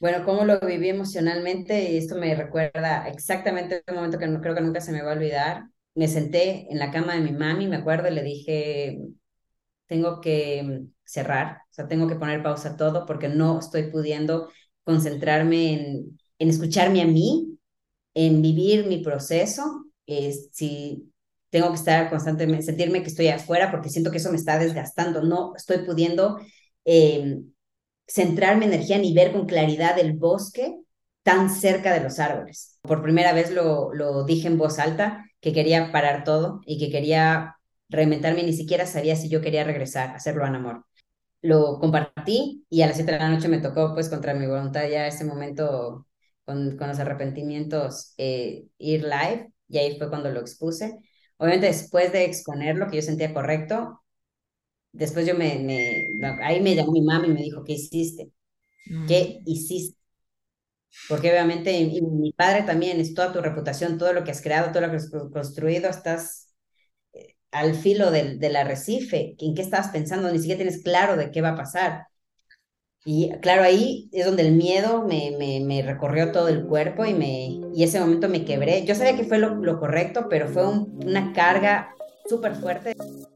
Bueno, cómo lo viví emocionalmente y esto me recuerda exactamente un momento que no, creo que nunca se me va a olvidar. Me senté en la cama de mi mami, me acuerdo, y le dije, tengo que cerrar, o sea, tengo que poner pausa a todo porque no estoy pudiendo concentrarme en, en escucharme a mí, en vivir mi proceso. si tengo que estar constantemente, sentirme que estoy afuera porque siento que eso me está desgastando, no estoy pudiendo eh, centrar mi energía ni ver con claridad el bosque tan cerca de los árboles. Por primera vez lo, dije en voz alta, que quería parar todo y que quería reinventarme, ni siquiera sabía si yo quería regresar, hacerlo en amor. Lo compartí y a las 7 de la noche me tocó, pues contra mi voluntad, ya ese momento con, con los arrepentimientos, eh, ir live y ahí fue cuando lo expuse. Obviamente después de exponerlo, que yo sentía correcto, después yo me, me, ahí me llamó mi mamá y me dijo, ¿qué hiciste? ¿Qué hiciste? Porque obviamente y mi padre también es toda tu reputación, todo lo que has creado, todo lo que has construido, estás eh, al filo del, del arrecife. ¿En qué estabas pensando? Ni siquiera tienes claro de qué va a pasar. Y claro, ahí es donde el miedo me, me, me recorrió todo el cuerpo y, me, y ese momento me quebré. Yo sabía que fue lo, lo correcto, pero fue una carga súper fuerte.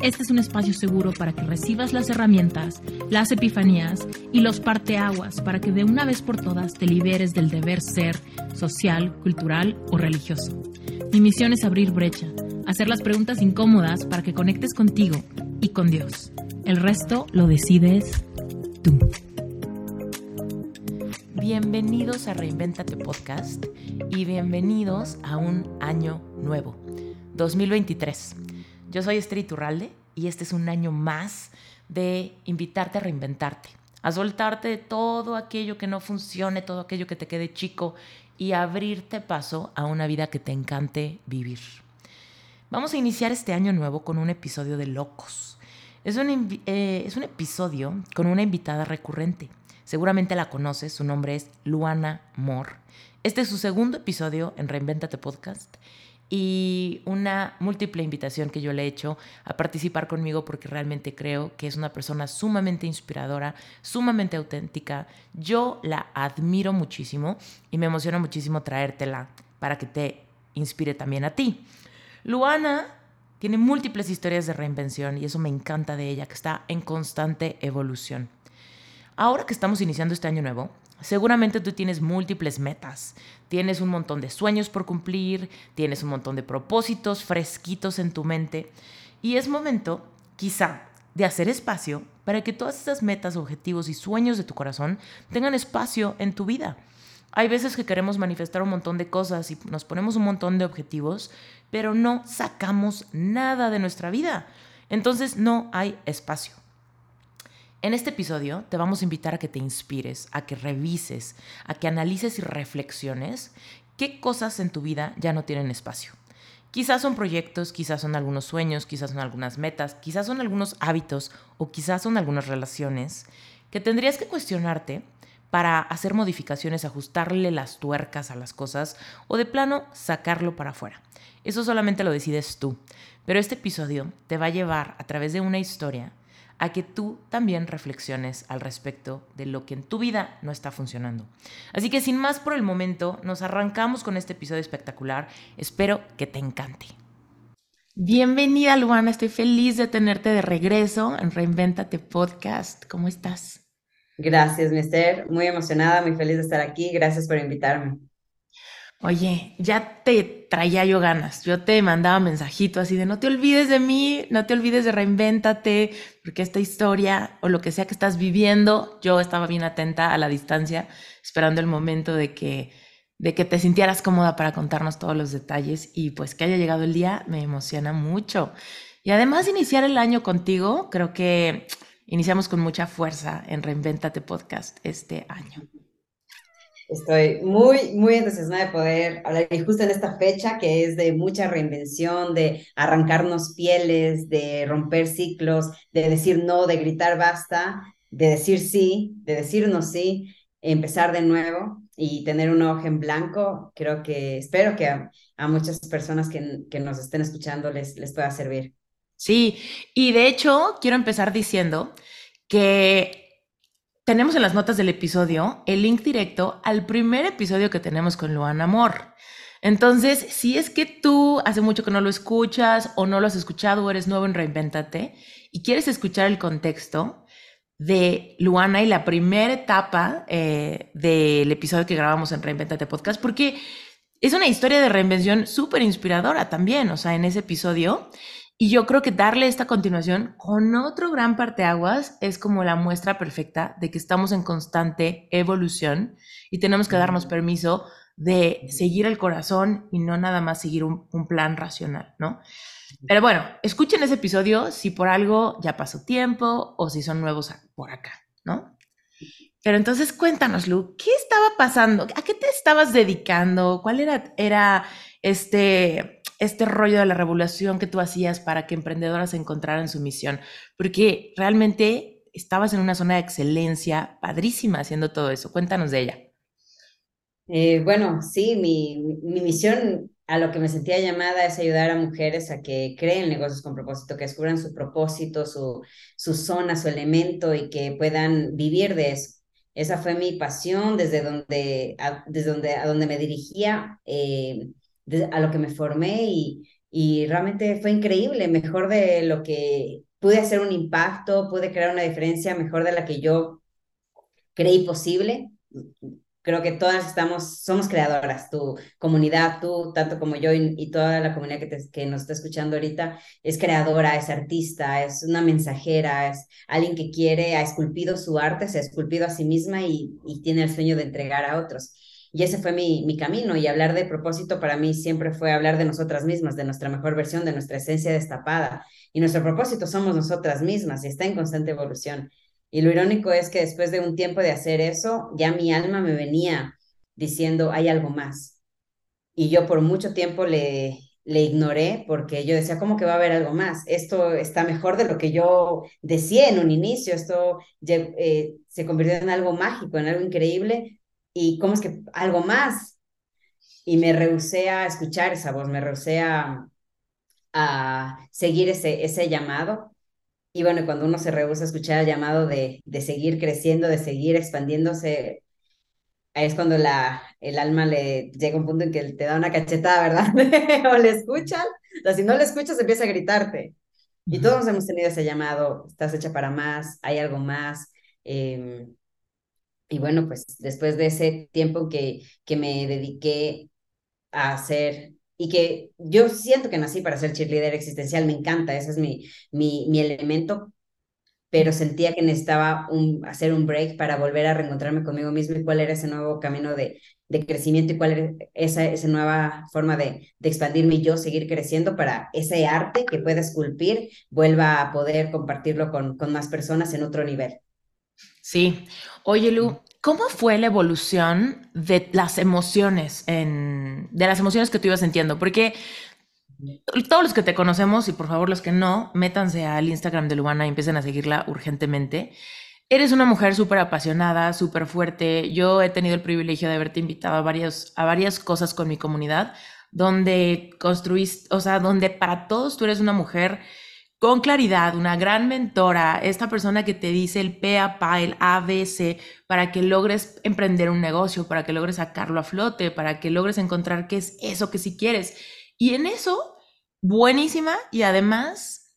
este es un espacio seguro para que recibas las herramientas, las epifanías y los parteaguas para que de una vez por todas te liberes del deber ser social, cultural o religioso. Mi misión es abrir brecha, hacer las preguntas incómodas para que conectes contigo y con Dios. El resto lo decides tú. Bienvenidos a Reinventate Podcast y bienvenidos a un año nuevo, 2023. Yo soy Esther Iturralde y este es un año más de invitarte a reinventarte, a soltarte de todo aquello que no funcione, todo aquello que te quede chico y abrirte paso a una vida que te encante vivir. Vamos a iniciar este año nuevo con un episodio de Locos. Es un, eh, es un episodio con una invitada recurrente. Seguramente la conoces, su nombre es Luana Moore. Este es su segundo episodio en Reinventate Podcast y una múltiple invitación que yo le he hecho a participar conmigo porque realmente creo que es una persona sumamente inspiradora, sumamente auténtica. Yo la admiro muchísimo y me emociona muchísimo traértela para que te inspire también a ti. Luana tiene múltiples historias de reinvención y eso me encanta de ella, que está en constante evolución. Ahora que estamos iniciando este año nuevo, Seguramente tú tienes múltiples metas, tienes un montón de sueños por cumplir, tienes un montón de propósitos fresquitos en tu mente y es momento, quizá, de hacer espacio para que todas esas metas, objetivos y sueños de tu corazón tengan espacio en tu vida. Hay veces que queremos manifestar un montón de cosas y nos ponemos un montón de objetivos, pero no sacamos nada de nuestra vida. Entonces no hay espacio. En este episodio te vamos a invitar a que te inspires, a que revises, a que analices y reflexiones qué cosas en tu vida ya no tienen espacio. Quizás son proyectos, quizás son algunos sueños, quizás son algunas metas, quizás son algunos hábitos o quizás son algunas relaciones que tendrías que cuestionarte para hacer modificaciones, ajustarle las tuercas a las cosas o de plano sacarlo para afuera. Eso solamente lo decides tú. Pero este episodio te va a llevar a través de una historia a que tú también reflexiones al respecto de lo que en tu vida no está funcionando. Así que sin más por el momento, nos arrancamos con este episodio espectacular. Espero que te encante. Bienvenida, Luana. Estoy feliz de tenerte de regreso en Reinventate Podcast. ¿Cómo estás? Gracias, Mister. Muy emocionada, muy feliz de estar aquí. Gracias por invitarme. Oye, ya te traía yo ganas. Yo te mandaba mensajito así de no te olvides de mí, no te olvides de reinvéntate, porque esta historia o lo que sea que estás viviendo, yo estaba bien atenta a la distancia, esperando el momento de que de que te sintieras cómoda para contarnos todos los detalles y pues que haya llegado el día me emociona mucho. Y además iniciar el año contigo, creo que iniciamos con mucha fuerza en Reinvéntate Podcast este año. Estoy muy, muy entusiasmada de poder hablar, y justo en esta fecha que es de mucha reinvención, de arrancarnos pieles, de romper ciclos, de decir no, de gritar basta, de decir sí, de decirnos sí, empezar de nuevo y tener un ojo en blanco, creo que espero que a, muchas personas que, que, nos estén escuchando les, les pueda servir. Sí, y de hecho quiero empezar diciendo que tenemos en las notas del episodio el link directo al primer episodio que tenemos con Luan Amor. Entonces, si es que tú hace mucho que no lo escuchas o no lo has escuchado o eres nuevo en Reinventate y quieres escuchar el contexto de Luana y la primera etapa eh, del episodio que grabamos en Reinventate Podcast, porque es una historia de reinvención súper inspiradora también, o sea, en ese episodio. Y yo creo que darle esta continuación con otro gran parteaguas es como la muestra perfecta de que estamos en constante evolución y tenemos que darnos permiso de seguir el corazón y no nada más seguir un, plan racional, ¿no? Pero bueno, escuchen ese episodio si por algo ya pasó tiempo o si son nuevos por acá, ¿no? Pero entonces cuéntanos, Lu, ¿qué estaba pasando? ¿A qué te estabas dedicando? ¿Cuál era, era este este rollo de la revolución que tú hacías para que emprendedoras encontraran su misión, porque realmente estabas en una zona de excelencia padrísima haciendo todo eso. Cuéntanos de ella. Eh, bueno, sí, mi, mi, misión a lo que me sentía llamada es ayudar a mujeres a que creen negocios con propósito, que descubran su propósito, su, su zona, su elemento y que puedan vivir de eso. Esa fue mi pasión desde donde, desde donde, a donde me dirigía. Eh, a lo que me formé y, y realmente fue increíble, mejor de lo que pude hacer un impacto, pude crear una diferencia mejor de la que yo creí posible. Creo que todas estamos, somos creadoras, tu comunidad, tú, tanto como yo y, toda la comunidad que, que nos está escuchando ahorita, es creadora, es artista, es una mensajera, es alguien que quiere, ha esculpido su arte, se ha esculpido a sí misma y, y tiene el sueño de entregar a otros. Y ese fue mi, mi camino y hablar de propósito para mí siempre fue hablar de nosotras mismas, de nuestra mejor versión, de nuestra esencia destapada. Y nuestro propósito somos nosotras mismas y está en constante evolución. Y lo irónico es que después de un tiempo de hacer eso, ya mi alma me venía diciendo, hay algo más. Y yo por mucho tiempo le, le ignoré porque yo decía, ¿cómo que va a haber algo más? Esto está mejor de lo que yo decía en un inicio, esto eh, se convirtió en algo mágico, en algo increíble, y cómo es que algo más. Y me rehusé a escuchar esa voz, me rehusé a, seguir ese, ese llamado. Y bueno, cuando uno se rehúsa a escuchar el llamado de, de seguir creciendo, de seguir expandiéndose, es cuando la, el alma le llega a un punto en que te da una cachetada, ¿verdad? o le escuchas, o si no le escuchas empieza a gritarte. Y todos hemos tenido ese llamado, estás hecha para más, hay algo más. Eh, y bueno, pues después de ese tiempo que, que me dediqué a hacer y que yo siento que nací para ser cheerleader existencial, me encanta, ese es mi, mi, mi elemento, pero sentía que necesitaba un, hacer un break para volver a reencontrarme conmigo mismo y cuál era ese nuevo camino de, de crecimiento y cuál era esa, esa nueva forma de, de expandirme y yo seguir creciendo para ese arte que pueda esculpir vuelva a poder compartirlo con, con más personas en otro nivel. Sí. Oye, Lu, ¿cómo fue la evolución de las emociones, en, de las emociones que tú ibas sintiendo? Porque todos los que te conocemos, y por favor los que no, métanse al Instagram de Luana y empiecen a seguirla urgentemente. Eres una mujer súper apasionada, súper fuerte. Yo he tenido el privilegio de haberte invitado a a varias cosas con mi comunidad, donde construiste, o sea, donde para todos tú eres una mujer con claridad, una gran mentora, esta persona que te dice el PAPA, el ABC, para que logres emprender un negocio, para que logres sacarlo a flote, para que logres encontrar qué es eso que sí quieres. Y en eso, buenísima y además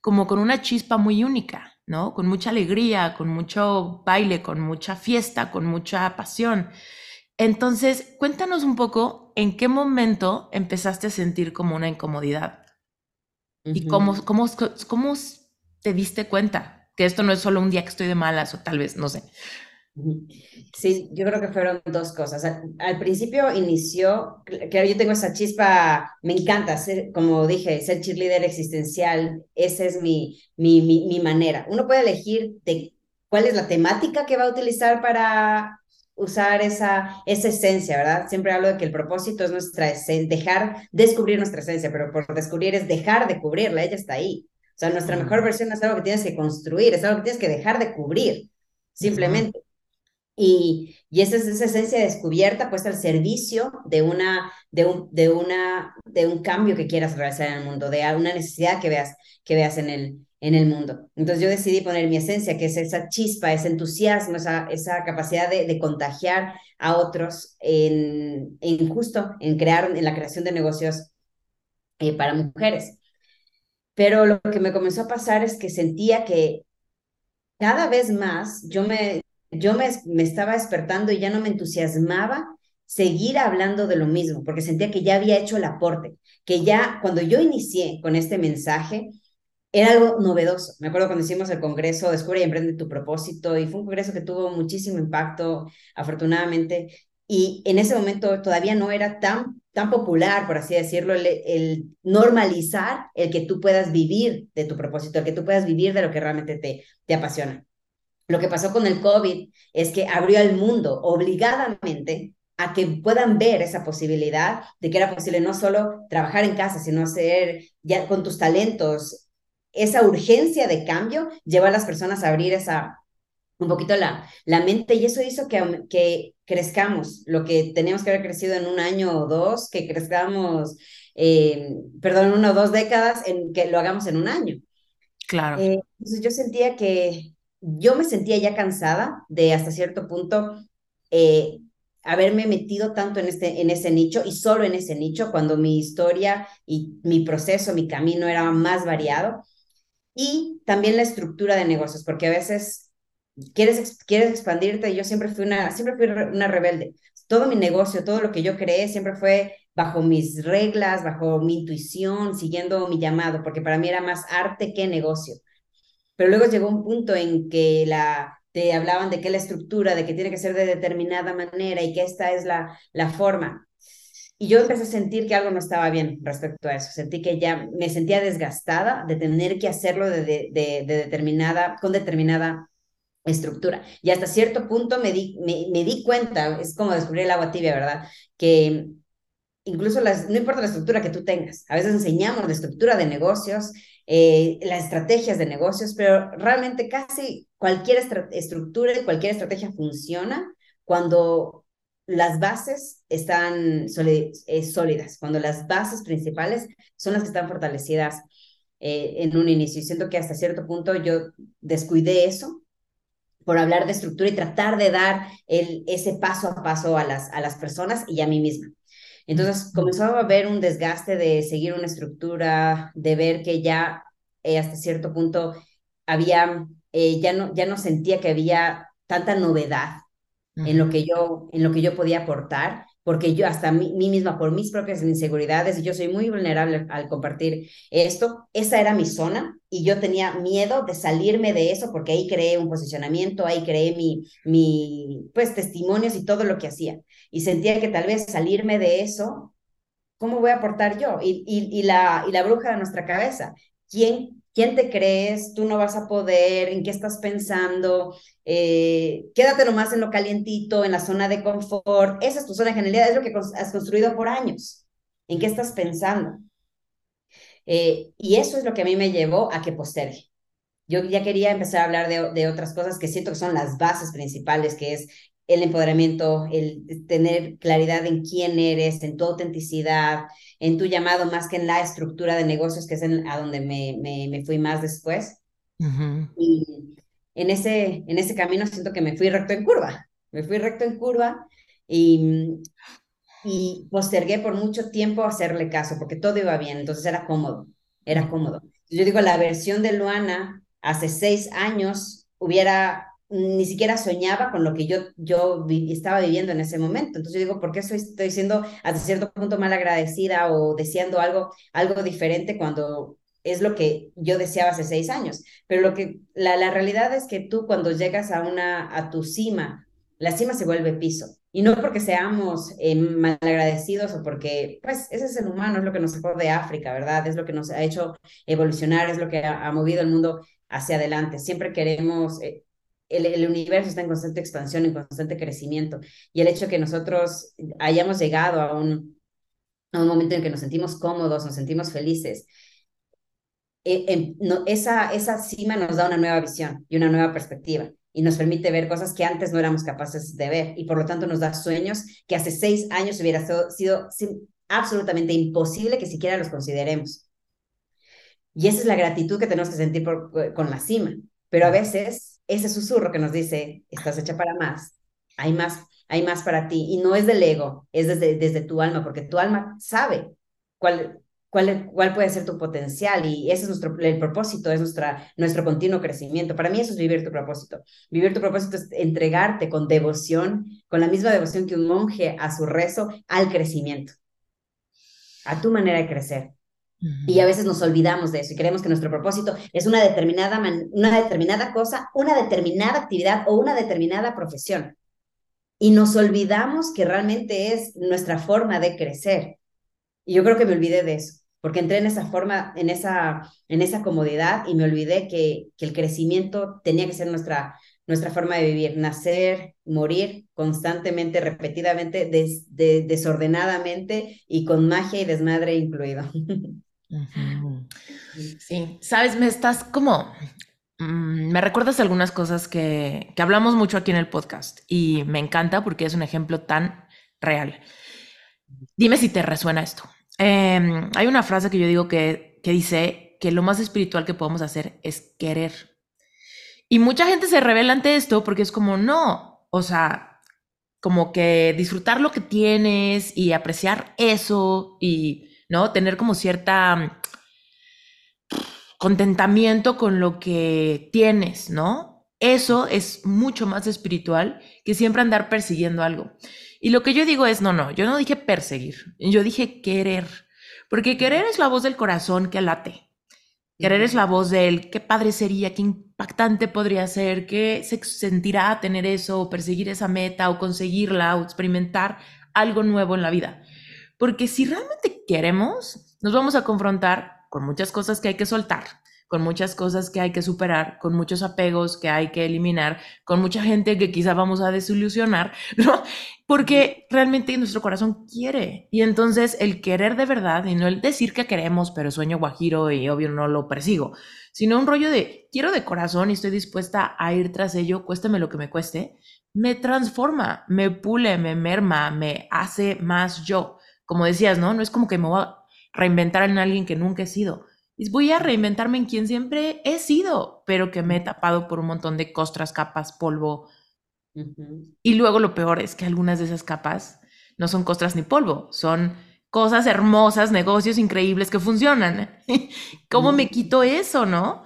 como con una chispa muy única, ¿no? Con mucha alegría, con mucho baile, con mucha fiesta, con mucha pasión. Entonces, cuéntanos un poco en qué momento empezaste a sentir como una incomodidad ¿Y cómo, cómo, cómo te diste cuenta que esto no es solo un día que estoy de malas o tal vez, no sé? Sí, yo creo que fueron dos cosas. Al, principio inició, claro, yo tengo esa chispa, me encanta ser, como dije, ser cheerleader existencial, esa es mi, mi, mi, mi manera. Uno puede elegir de cuál es la temática que va a utilizar para usar esa, esa esencia, ¿verdad? Siempre hablo de que el propósito es nuestra esencia, dejar, descubrir nuestra esencia, pero por descubrir es dejar de cubrirla, ella está ahí. O sea, nuestra mejor versión es algo que tienes que construir, es algo que tienes que dejar de cubrir, simplemente. Y, y esa es esa esencia descubierta puesta al servicio de, una, de, un, de, una, de un cambio que quieras realizar en el mundo, de una necesidad que veas, que veas en, el, en el mundo. Entonces yo decidí poner mi esencia, que es esa chispa, ese entusiasmo, esa, esa capacidad de, de contagiar a otros en, en, justo en crear, en la creación de negocios eh, para mujeres. Pero lo que me comenzó a pasar es que sentía que cada vez más yo me, yo me, me estaba despertando y ya no me entusiasmaba seguir hablando de lo mismo, porque sentía que ya había hecho el aporte, que ya cuando yo inicié con este mensaje, era algo novedoso. Me acuerdo cuando hicimos el congreso Descubre y Emprende tu propósito y fue un congreso que tuvo muchísimo impacto, afortunadamente, y en ese momento todavía no era tan, tan popular, por así decirlo, el, el, normalizar el que tú puedas vivir de tu propósito, el que tú puedas vivir de lo que realmente te, te apasiona. Lo que pasó con el COVID es que abrió al mundo obligadamente a que puedan ver esa posibilidad de que era posible no solo trabajar en casa, sino hacer ya con tus talentos, esa urgencia de cambio, llevar a las personas a abrir esa un poquito la, la mente y eso hizo que, que crezcamos, lo que teníamos que haber crecido en un año o dos, que crezcamos, eh, perdón, una o dos décadas, en que lo hagamos en un año. Claro. Eh, entonces yo sentía que yo me sentía ya cansada de hasta cierto punto eh, haberme metido tanto en, este, en ese nicho y solo en ese nicho cuando mi historia y mi proceso, mi camino era más variado. Y también la estructura de negocios, porque a veces quieres, quieres expandirte yo siempre fui, una, siempre fui una rebelde. Todo mi negocio, todo lo que yo creé siempre fue bajo mis reglas, bajo mi intuición, siguiendo mi llamado, porque para mí era más arte que negocio. Pero luego llegó un punto en que la, te hablaban de que la estructura, de que tiene que ser de determinada manera y que esta es la, la forma. Y yo empecé a sentir que algo no estaba bien respecto a eso. Sentí que ya me sentía desgastada de tener que hacerlo de, de, de, de determinada, con determinada estructura. Y hasta cierto punto me di, me, me, di cuenta, es como descubrir el agua tibia, ¿verdad? Que incluso las, no importa la estructura que tú tengas, a veces enseñamos la estructura de negocios, eh, las estrategias de negocios, pero realmente casi cualquier estructura y cualquier estrategia funciona cuando las bases están eh, sólidas, cuando las bases principales son las que están fortalecidas eh, en un inicio. Y siento que hasta cierto punto yo descuidé eso por hablar de estructura y tratar de dar el, ese paso a paso a las, a las personas y a mí misma. Entonces comenzó a haber un desgaste de seguir una estructura, de ver que ya eh, hasta cierto punto había, eh, ya, no, ya no sentía que había tanta novedad uh -huh. en, lo que yo, en lo que yo podía aportar, porque yo hasta mí, mí, misma, por mis propias inseguridades, y yo soy muy vulnerable al compartir esto, esa era mi zona y yo tenía miedo de salirme de eso porque ahí creé un posicionamiento, ahí creé mi, mi pues, testimonios y todo lo que hacía y sentía que tal vez salirme de eso, ¿cómo voy a aportar yo? Y, y, y, la, y la bruja de nuestra cabeza, ¿quién, quién te crees? Tú no vas a poder, ¿en qué estás pensando? Eh, quédate nomás en lo calientito, en la zona de confort. Esa es tu zona de genialidad, es lo que has construido por años. ¿En qué estás pensando? Eh, y eso es lo que a mí me llevó a que postergue. Yo ya quería empezar a hablar de, de, otras cosas que siento que son las bases principales, que es el empoderamiento, el tener claridad en quién eres, en tu autenticidad, en tu llamado, más que en la estructura de negocios, que es en, a donde me, me, me, fui más después. Uh -huh. Y en ese, en ese camino siento que me fui recto en curva, me fui recto en curva y, y postergué por mucho tiempo hacerle caso, porque todo iba bien, entonces era cómodo, era cómodo. Yo digo, la versión de Luana hace seis años hubiera ni siquiera soñaba con lo que yo, yo vi, estaba viviendo en ese momento. Entonces yo digo, ¿por qué estoy, estoy siendo hasta cierto punto mal agradecida o deseando algo, algo diferente cuando es lo que yo deseaba hace seis años? Pero lo que, la, la realidad es que tú cuando llegas a, una, a tu cima, la cima se vuelve piso. Y no porque seamos eh, malagradecidos o porque, pues, ese es el humano, es lo que nos sacó de África, ¿verdad? Es lo que nos ha hecho evolucionar, es lo que ha, ha movido el mundo hacia adelante. Siempre queremos... Eh, el, universo está en constante expansión, en constante crecimiento. Y el hecho de que nosotros hayamos llegado a un, a un momento en que nos sentimos cómodos, nos sentimos felices, eh, no, esa, esa cima nos da una nueva visión y una nueva perspectiva y nos permite ver cosas que antes no éramos capaces de ver y por lo tanto nos da sueños que hace seis años hubiera sido, sido absolutamente imposible que siquiera los consideremos. Y esa es la gratitud que tenemos que sentir por, con la cima. Pero a veces ese susurro que nos dice, estás hecha para más, hay más, hay más para ti. Y no es del ego, es desde, desde tu alma, porque tu alma sabe cuál, cuál, cuál puede ser tu potencial y ese es nuestro, el propósito, es nuestra, nuestro continuo crecimiento. Para mí eso es vivir tu propósito. Vivir tu propósito es entregarte con devoción, con la misma devoción que un monje a su rezo, al crecimiento, a tu manera de crecer. Y a veces nos olvidamos de eso y creemos que nuestro propósito es una determinada, una determinada cosa, una determinada actividad o una determinada profesión. Y nos olvidamos que realmente es nuestra forma de crecer. Y yo creo que me olvidé de eso, porque entré en esa forma, en esa, en esa comodidad y me olvidé que, que el crecimiento tenía que ser nuestra, nuestra forma de vivir, nacer, morir constantemente, repetidamente, desordenadamente y con magia y desmadre incluido. Sí, sabes, me estás como, mm, me recuerdas algunas cosas que, que hablamos mucho aquí en el podcast y me encanta porque es un ejemplo tan real. Dime si te resuena esto. Em, hay una frase que yo digo que, que dice que lo más espiritual que podemos hacer es querer. Y mucha gente se revela ante esto porque es como, no, o sea, como que disfrutar lo que tienes y apreciar eso y ¿no? Tener como cierta mm, contentamiento con lo que tienes, ¿no? Eso es mucho más espiritual que siempre andar persiguiendo algo. Y lo que yo digo es, no, no, yo no dije perseguir, yo dije querer, porque querer es la voz del corazón que late. Querer es la voz del qué padre sería, qué impactante podría ser, qué se sentirá tener eso, o perseguir esa meta, o conseguirla, o experimentar algo nuevo en la vida. Porque si realmente queremos, nos vamos a confrontar con muchas cosas que hay que soltar, con muchas cosas que hay que superar, con muchos apegos que hay que eliminar, con mucha gente que quizá vamos a desilusionar, ¿no? Porque realmente nuestro corazón quiere. Y entonces el querer de verdad, y no el decir que queremos, pero sueño guajiro y obvio no lo persigo, sino un rollo de quiero de corazón y estoy dispuesta a ir tras ello, cuésteme lo que me cueste, me transforma, me pule, me merma, me hace más yo como decías, ¿no? No es como que me voy a reinventar en alguien que nunca he sido. Voy a reinventarme en quien siempre he sido, pero que me he tapado por un montón de costras, capas, polvo. Y luego lo peor es que algunas de esas capas no son costras ni polvo, son cosas hermosas, negocios increíbles que funcionan. ¿Cómo me quito eso, no?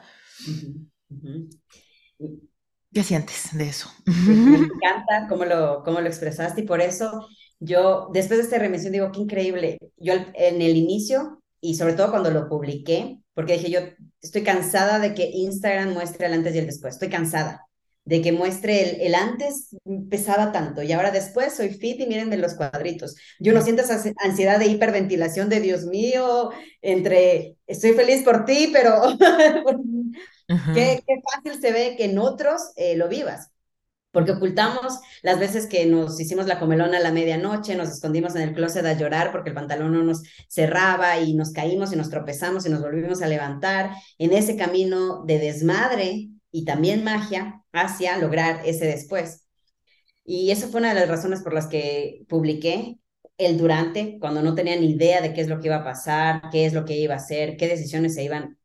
¿Qué sientes de eso? Me encanta cómo lo, cómo lo expresaste y por eso yo, después de esta remisión, digo, qué increíble. Yo en el inicio, y sobre todo cuando lo publiqué, porque dije, yo estoy cansada de que Instagram muestre el antes y el después, estoy cansada de que muestre el, el antes pesaba tanto y ahora después soy fit y miren de los cuadritos. Yo no siento esa ansiedad de hiperventilación de Dios mío, entre estoy feliz por ti, pero qué, qué, fácil se ve que en otros eh, lo vivas porque ocultamos las veces que nos hicimos la comelona a la medianoche, nos escondimos en el closet a llorar porque el pantalón no nos cerraba y nos caímos y nos tropezamos y nos volvimos a levantar en ese camino de desmadre y también magia hacia lograr ese después. Y esa fue una de las razones por las que publiqué el durante, cuando no tenía ni idea de qué es lo que iba a pasar, qué es lo que iba a hacer, qué decisiones se iban,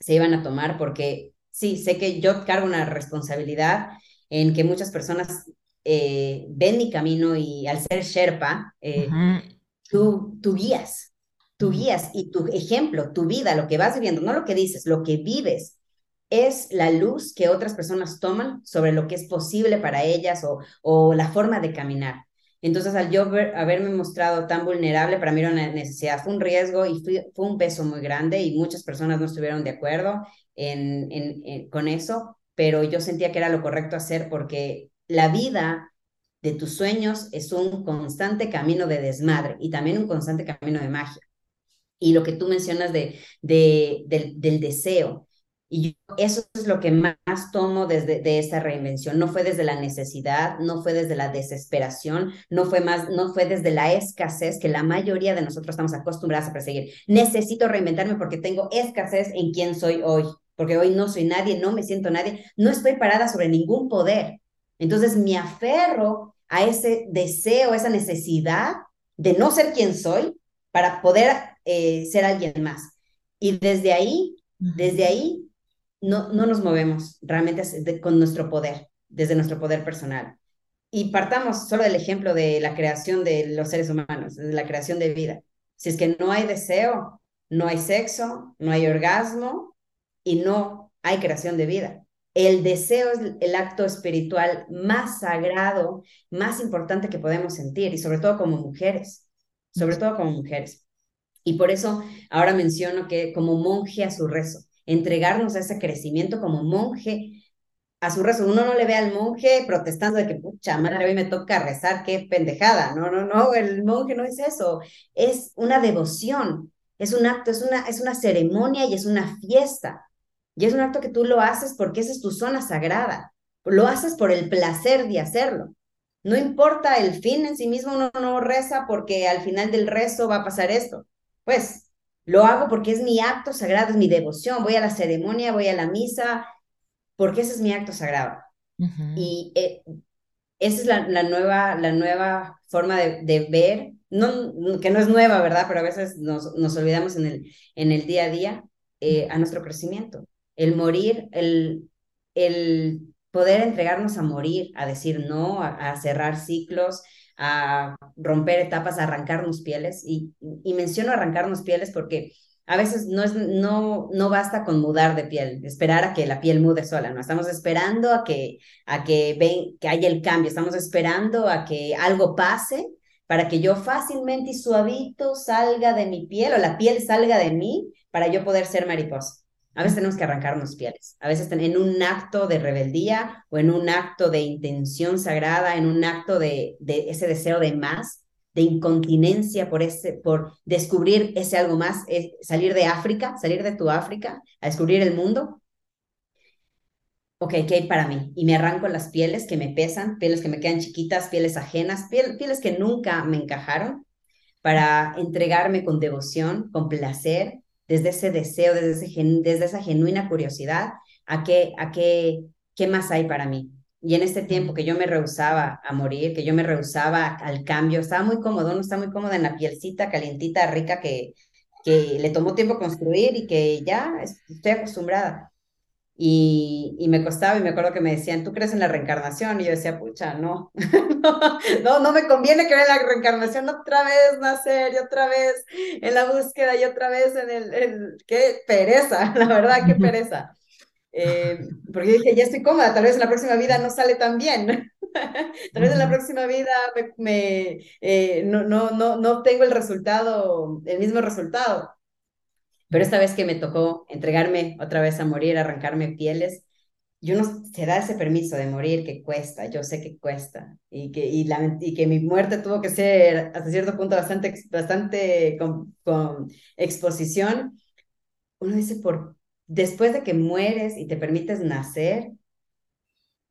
se iban a tomar, porque sí, sé que yo cargo una responsabilidad en que muchas personas eh, ven mi camino y al ser Sherpa, eh, tú, tú guías, tú guías y tu ejemplo, tu vida, lo que vas viviendo, no lo que dices, lo que vives, es la luz que otras personas toman sobre lo que es posible para ellas o, o la forma de caminar. Entonces, al yo haberme mostrado tan vulnerable, para mí era una necesidad, fue un riesgo y fue un peso muy grande y muchas personas no estuvieron de acuerdo en, en, con eso, pero yo sentía que era lo correcto hacer porque la vida de tus sueños es un constante camino de desmadre y también un constante camino de magia. Y lo que tú mencionas de, de, del, deseo Y eso es lo que más tomo desde de esa reinvención. No fue desde la necesidad, no fue desde la desesperación, no fue más, no fue desde la escasez que la mayoría de nosotros estamos acostumbrados a perseguir. Necesito reinventarme porque tengo escasez en quién soy hoy, porque hoy no soy nadie, no me siento nadie, no estoy parada sobre ningún poder. Entonces me aferro a ese deseo, esa necesidad de no ser quien soy para poder eh, ser alguien más. Y desde ahí, desde ahí no, no nos movemos realmente con nuestro poder, desde nuestro poder personal. Y partamos solo del ejemplo de la creación de los seres humanos, de la creación de vida. Si es que no hay deseo, no hay sexo, no hay orgasmo y no hay creación de vida. El deseo es el acto espiritual más sagrado, más importante que podemos sentir, y sobre todo como mujeres, sobre todo como mujeres. Y por eso ahora menciono que como monje a su rezo, entregarnos a ese crecimiento como monje a su rezo. Uno no le ve al monje protestando de que, pucha, madre, hoy me toca rezar, qué pendejada. No, no, no, el monje no es eso. Es una devoción, es un acto, es una, es una ceremonia y es una fiesta. Y es un acto que tú lo haces porque esa es tu zona sagrada. Lo haces por el placer de hacerlo. No importa el fin en sí mismo, uno no reza porque al final del rezo va a pasar esto. Pues lo hago porque es mi acto sagrado, es mi devoción. Voy a la ceremonia, voy a la misa, porque ese es mi acto sagrado. Y eh, esa es la, nueva, la nueva forma de, ver, no, que no es nueva, ¿verdad? Pero a veces nos, nos olvidamos en el, en el día a día eh, a nuestro crecimiento. El morir, el, el poder entregarnos a morir, a decir no, a cerrar ciclos, a romper etapas, a arrancarnos pieles. Y, y menciono arrancarnos pieles porque a veces no, es, no, no basta con mudar de piel, esperar a que la piel mude sola, ¿no? Estamos esperando a que, a que, ven, que haya el cambio, estamos esperando a que algo pase para que yo fácilmente y suavito salga de mi piel o la piel salga de mí para yo poder ser mariposa. A veces tenemos que arrancarnos pieles, a veces en un acto de rebeldía o en un acto de intención sagrada, en un acto de, ese deseo de más, de incontinencia por, ese, por descubrir ese algo más, salir de África, salir de tu África, a descubrir el mundo. Ok, ¿qué hay para mí? Y me arranco las pieles que me pesan, pieles que me quedan chiquitas, pieles ajenas, pieles que nunca me encajaron, para entregarme con devoción, con placer, desde ese deseo, desde, ese, desde esa genuina curiosidad, a qué, a qué, qué más hay para mí. Y en este tiempo que yo me rehusaba a morir, que yo me rehusaba al cambio, estaba muy cómodo, no estaba muy cómoda en la pielcita calientita, rica, que, que le tomó tiempo construir y que ya estoy acostumbrada. Y, y, me costaba y me acuerdo que me decían, ¿tú crees en la reencarnación? Y yo decía, pucha, no, no, no me conviene creer en la reencarnación otra vez, nacer y otra vez en la búsqueda y otra vez en el, el... qué pereza, la verdad, qué pereza. Eh, porque dije, ya estoy cómoda, tal vez en la próxima vida no sale tan bien. tal vez en la próxima vida me, eh, no, no, no, no obtengo el resultado, el mismo resultado. Pero esta vez que me tocó entregarme otra vez a morir, arrancarme pieles, yo no se da ese permiso de morir que cuesta, yo sé que cuesta y que, y, que mi muerte tuvo que ser hasta cierto punto bastante, bastante con, con exposición. Uno dice, por, después de que mueres y te permites nacer,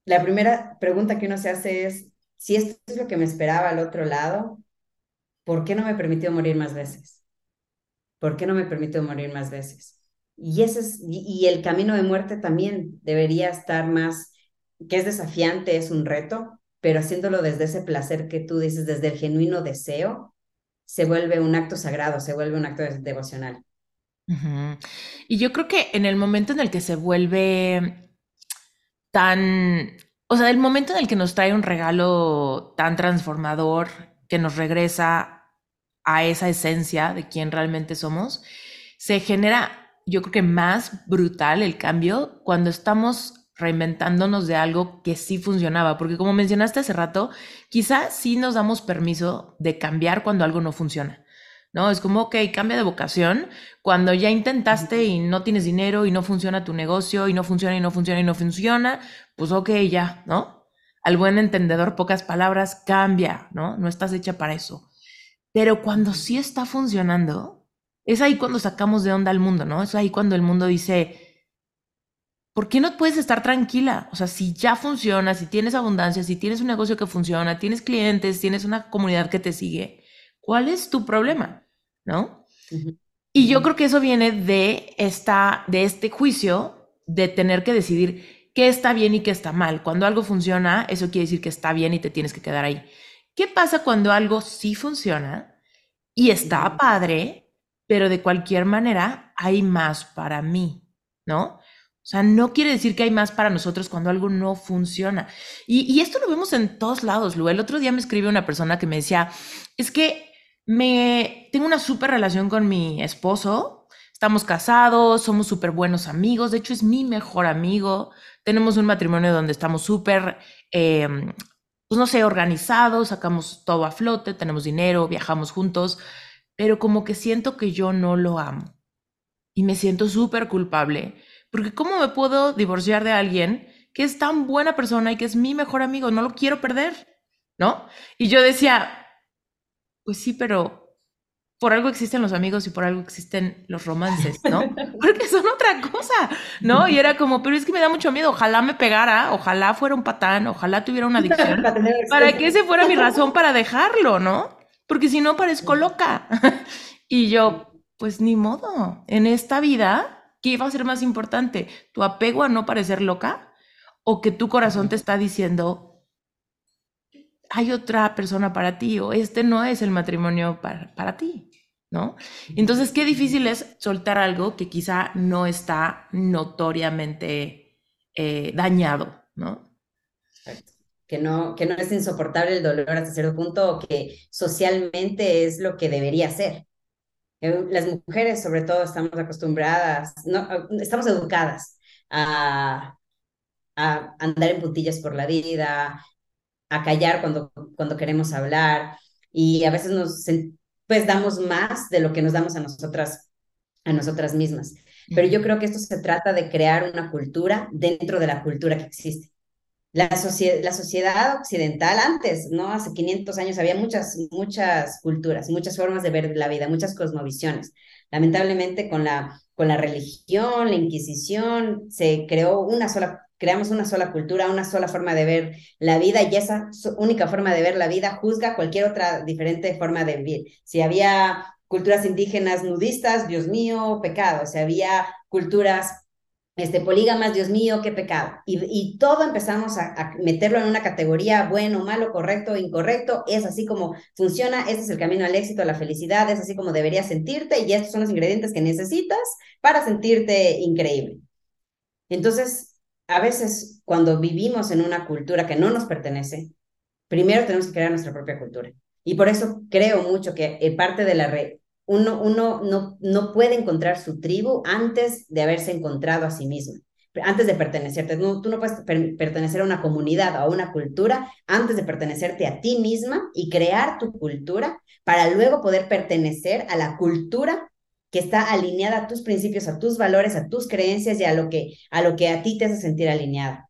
la primera pregunta que uno se hace es, si esto es lo que me esperaba al otro lado, ¿por qué no me permitió morir más veces? ¿Por qué no me permito morir más veces? Y, ese es, y, el camino de muerte también debería estar más, que es desafiante, es un reto, pero haciéndolo desde ese placer que tú dices, desde el genuino deseo, se vuelve un acto sagrado, se vuelve un acto devocional. Y yo creo que en el momento en el que se vuelve tan, o sea, el momento en el que nos trae un regalo tan transformador, que nos regresa a esa esencia de quién realmente somos, se genera, yo creo que más brutal el cambio cuando estamos reinventándonos de algo que sí funcionaba, porque como mencionaste hace rato, quizás sí nos damos permiso de cambiar cuando algo no funciona. ¿no? Es como, ok, cambia de vocación. Cuando ya intentaste y no tienes dinero y no funciona tu negocio y no funciona y no funciona y no funciona, pues ok, ya, ¿no? Al buen entendedor, pocas palabras, cambia, ¿no? No estás hecha para eso. Pero cuando sí está funcionando, es ahí cuando sacamos de onda al mundo, ¿no? Es ahí cuando el mundo dice, ¿por qué no puedes estar tranquila? O sea, si ya funciona, si tienes abundancia, si tienes un negocio que funciona, tienes clientes, tienes una comunidad que te sigue, ¿cuál es tu problema? ¿No? Y yo creo que eso viene de, esta, de este juicio de tener que decidir qué está bien y qué está mal. Cuando algo funciona, eso quiere decir que está bien y te tienes que quedar ahí. ¿Qué pasa cuando algo sí funciona y está padre, pero de cualquier manera hay más para mí, ¿no? O sea, no quiere decir que hay más para nosotros cuando algo no funciona. Y, esto lo vemos en todos lados, Lu. El otro día me escribe una persona que me decía, es que me tengo una súper relación con mi esposo, estamos casados, somos súper buenos amigos, de hecho es mi mejor amigo, tenemos un matrimonio donde estamos súper, em, pues no sé, organizados, sacamos todo a flote, tenemos dinero, viajamos juntos, pero como que siento que yo no lo amo y me siento súper culpable porque ¿cómo me puedo divorciar de alguien que es tan buena persona y que es mi mejor amigo? No lo quiero perder, ¿no? Y yo decía, pues sí, pero por algo existen los amigos y por algo existen los romances, ¿no? Porque son otra cosa, ¿no? Y era como, pero es que me da mucho miedo, ojalá me pegara, ojalá fuera un patán, ojalá tuviera una adicción, para que ese fuera mi razón para dejarlo, ¿no? Porque si no parezco loca. y yo, pues ni modo, en esta vida ¿Qué va a ser más importante? ¿Tu apego a no parecer loca? ¿O que tu corazón te está diciendo, hay otra persona para ti o este no es el matrimonio para, para ti? ¿No? Entonces, qué difícil es soltar algo que quizá no está notoriamente eh, dañado, ¿no? Que no, que no es insoportable el dolor hasta cierto punto o que socialmente es lo que debería ser. Eh, las mujeres, sobre todo, estamos acostumbradas, no, estamos educadas a, a andar en puntillas por la vida, a callar cuando, cuando queremos hablar y a veces nos pues damos más de lo que nos damos a nosotras a nosotras mismas. Pero yo creo que esto se trata de crear una cultura dentro de la cultura que existe. La, la sociedad occidental antes, ¿no? Hace 500 años había muchas, muchas culturas, muchas formas de ver la vida, muchas cosmovisiones. Lamentablemente con la, con la religión, la Inquisición, se creó una sola, creamos una sola cultura, una sola forma de ver la vida y esa única forma de ver la vida juzga cualquier otra diferente forma de vivir. Si había culturas indígenas nudistas, Dios mío, pecado. Si había culturas este, polígamas, Dios mío, qué pecado. Y, todo empezamos a, meterlo en una categoría, bueno, malo, correcto, incorrecto, es así como funciona, este es el camino al éxito, a la felicidad, es así como deberías sentirte y estos son los ingredientes que necesitas para sentirte increíble. Entonces, a veces cuando vivimos en una cultura que no nos pertenece, primero tenemos que crear nuestra propia cultura. Y por eso creo mucho que eh, parte de la, red uno, uno no, no puede encontrar su tribu antes de haberse encontrado a sí mismo, antes de pertenecerte. tú no puedes pertenecer a una comunidad o a una cultura antes de pertenecerte a ti misma y crear tu cultura para luego poder pertenecer a la cultura que está alineada a tus principios, a tus valores, a tus creencias y a lo que a, lo que a ti te hace sentir alineada.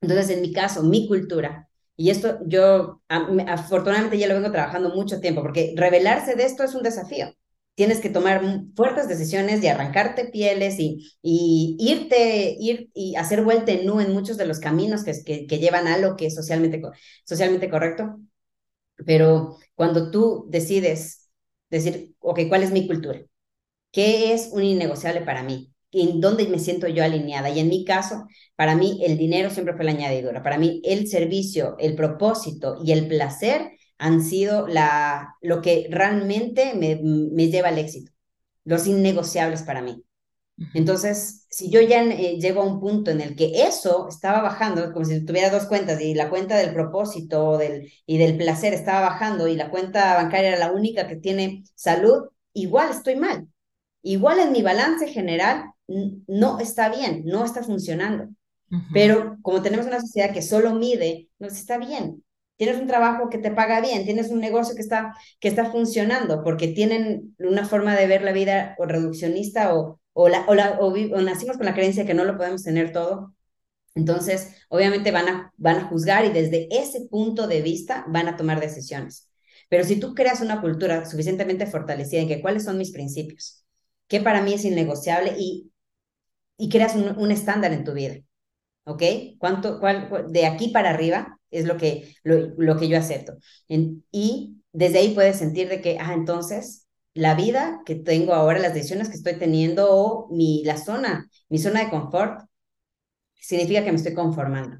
Entonces, en mi caso, mi cultura y esto yo afortunadamente ya lo vengo trabajando mucho tiempo, porque revelarse de esto es un desafío tienes que tomar fuertes decisiones y arrancarte pieles y, y irte, ir y hacer vuelta en nu en muchos de los caminos que, que, llevan a lo que es socialmente, socialmente correcto. Pero cuando tú decides decir, ok, ¿cuál es mi cultura? ¿Qué es un innegociable para mí? ¿En dónde me siento yo alineada? Y en mi caso, para mí el dinero siempre fue la añadidura. Para mí el servicio, el propósito y el placer han sido la, lo que realmente me, me lleva al éxito, los innegociables para mí. Entonces, si yo ya eh, llego a un punto en el que eso estaba bajando, como si tuviera dos cuentas y la cuenta del propósito del, y del placer estaba bajando y la cuenta bancaria era la única que tiene salud, igual estoy mal. Igual en mi balance general no está bien, no está funcionando. Pero como tenemos una sociedad que solo mide, no está bien tienes un trabajo que te paga bien, tienes un negocio que está, que está funcionando, porque tienen una forma de ver la vida o reduccionista o, o, la, o, la, o, nacimos con la creencia que no lo podemos tener todo. Entonces, obviamente van a, van a juzgar y desde ese punto de vista van a tomar decisiones. Pero si tú creas una cultura suficientemente fortalecida en que cuáles son mis principios, qué para mí es innegociable y y creas un, estándar en tu vida. ¿Ok? ¿Cuánto, cuál, de aquí para arriba es lo que, lo, que yo acepto. y desde ahí puedes sentir de que, ah, entonces la vida que tengo ahora, las decisiones que estoy teniendo o mi, la zona, mi zona de confort, significa que me estoy conformando.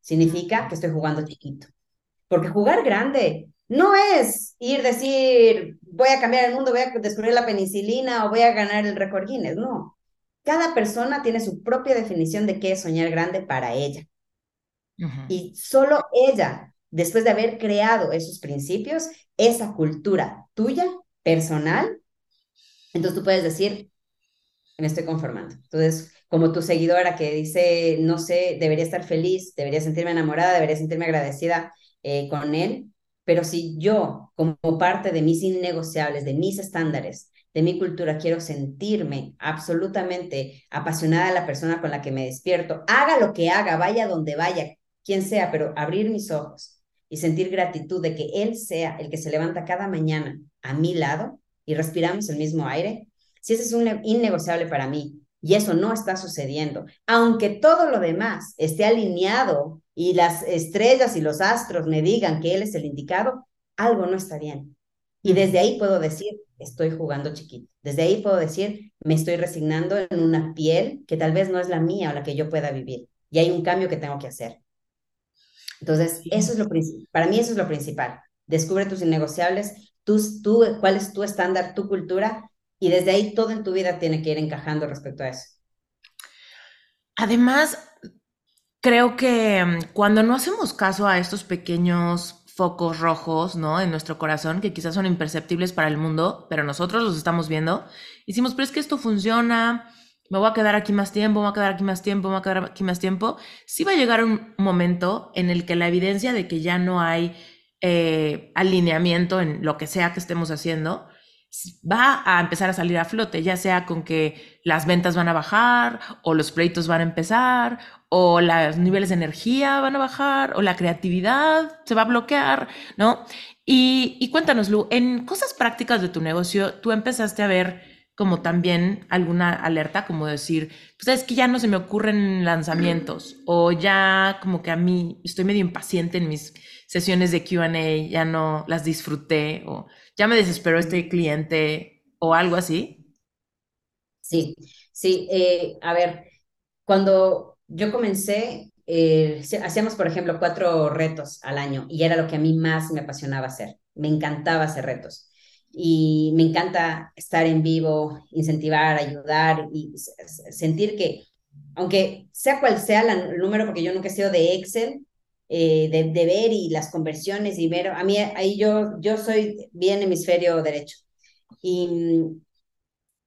Significa que estoy jugando chiquito. Porque jugar grande no es ir decir, voy a cambiar el mundo, voy a descubrir la penicilina o voy a ganar el récord Guinness. No. Cada persona tiene su propia definición de qué es soñar grande para ella. Y solo ella, después de haber creado esos principios, esa cultura tuya, personal, entonces tú puedes decir, me estoy conformando. Entonces, como tu seguidora que dice, no sé, debería estar feliz, debería sentirme enamorada, debería sentirme agradecida eh, con él, pero si yo, como parte de mis innegociables, de mis estándares, de mi cultura, quiero sentirme absolutamente apasionada de la persona con la que me despierto, haga lo que haga, vaya donde vaya, quien sea, pero abrir mis ojos y sentir gratitud de que Él sea el que se levanta cada mañana a mi lado y respiramos el mismo aire, si ese es un innegociable para mí y eso no está sucediendo, aunque todo lo demás esté alineado y las estrellas y los astros me digan que Él es el indicado, algo no está bien. Y desde ahí puedo decir, estoy jugando chiquito. Desde ahí puedo decir, me estoy resignando en una piel que tal vez no es la mía o la que yo pueda vivir. Y hay un cambio que tengo que hacer. Entonces, eso es lo para mí eso es lo principal. Descubre tus innegociables, tú, cuál es tu estándar, tu cultura, y desde ahí todo en tu vida tiene que ir encajando respecto a eso. Además, creo que mm, cuando no hacemos caso a estos pequeños focos rojos, ¿no? En nuestro corazón, que quizás son imperceptibles para el mundo, pero nosotros los estamos viendo. Decimos, pero es que esto funciona, me voy a quedar aquí más tiempo, me voy a quedar aquí más tiempo, me voy a quedar aquí más tiempo. Sí va a llegar un momento en el que la evidencia de que ya no hay eh, alineamiento en lo que sea que estemos haciendo, va a empezar a salir a flote, ya sea con que las ventas van a bajar, o los pleitos van a empezar, o los niveles de energía van a bajar, o la creatividad se va a bloquear, ¿no? Y, y cuéntanos, Lu, en cosas prácticas de tu negocio, tú empezaste a ver como también alguna alerta, como decir, pues es que ya no se me ocurren lanzamientos, o ya como que a mí estoy medio impaciente en mis sesiones de QA, ya no las disfruté, o ya me desesperó este cliente o algo así? Sí, sí. Eh, a ver, cuando yo comencé, eh, hacíamos, por ejemplo, cuatro retos al año y era lo que a mí más me apasionaba hacer. Me encantaba hacer retos y me encanta estar en vivo, incentivar, ayudar y sentir que, aunque sea cual sea el número, porque yo nunca he sido de Excel, eh, de, ver y las conversiones y ver, a mí ahí yo, yo soy bien hemisferio derecho. Y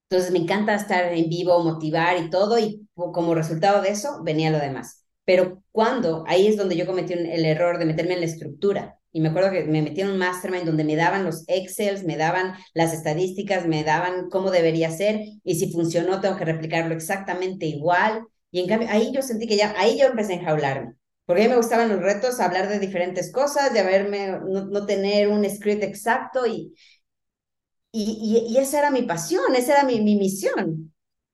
entonces me encanta estar en vivo, motivar y todo, y como resultado de eso venía lo demás. Pero cuando, ahí es donde yo cometí el error de meterme en la estructura. Y me acuerdo que me metí en un mastermind donde me daban los Excels, me daban las estadísticas, me daban cómo debería ser, y si funcionó tengo que replicarlo exactamente igual. Y en cambio, ahí yo sentí que ya, ahí yo empecé a enjaularme porque a mí me gustaban los retos, hablar de diferentes cosas, de haberme, no, tener un script exacto y, y, y, esa era mi pasión, esa era mi, mi misión.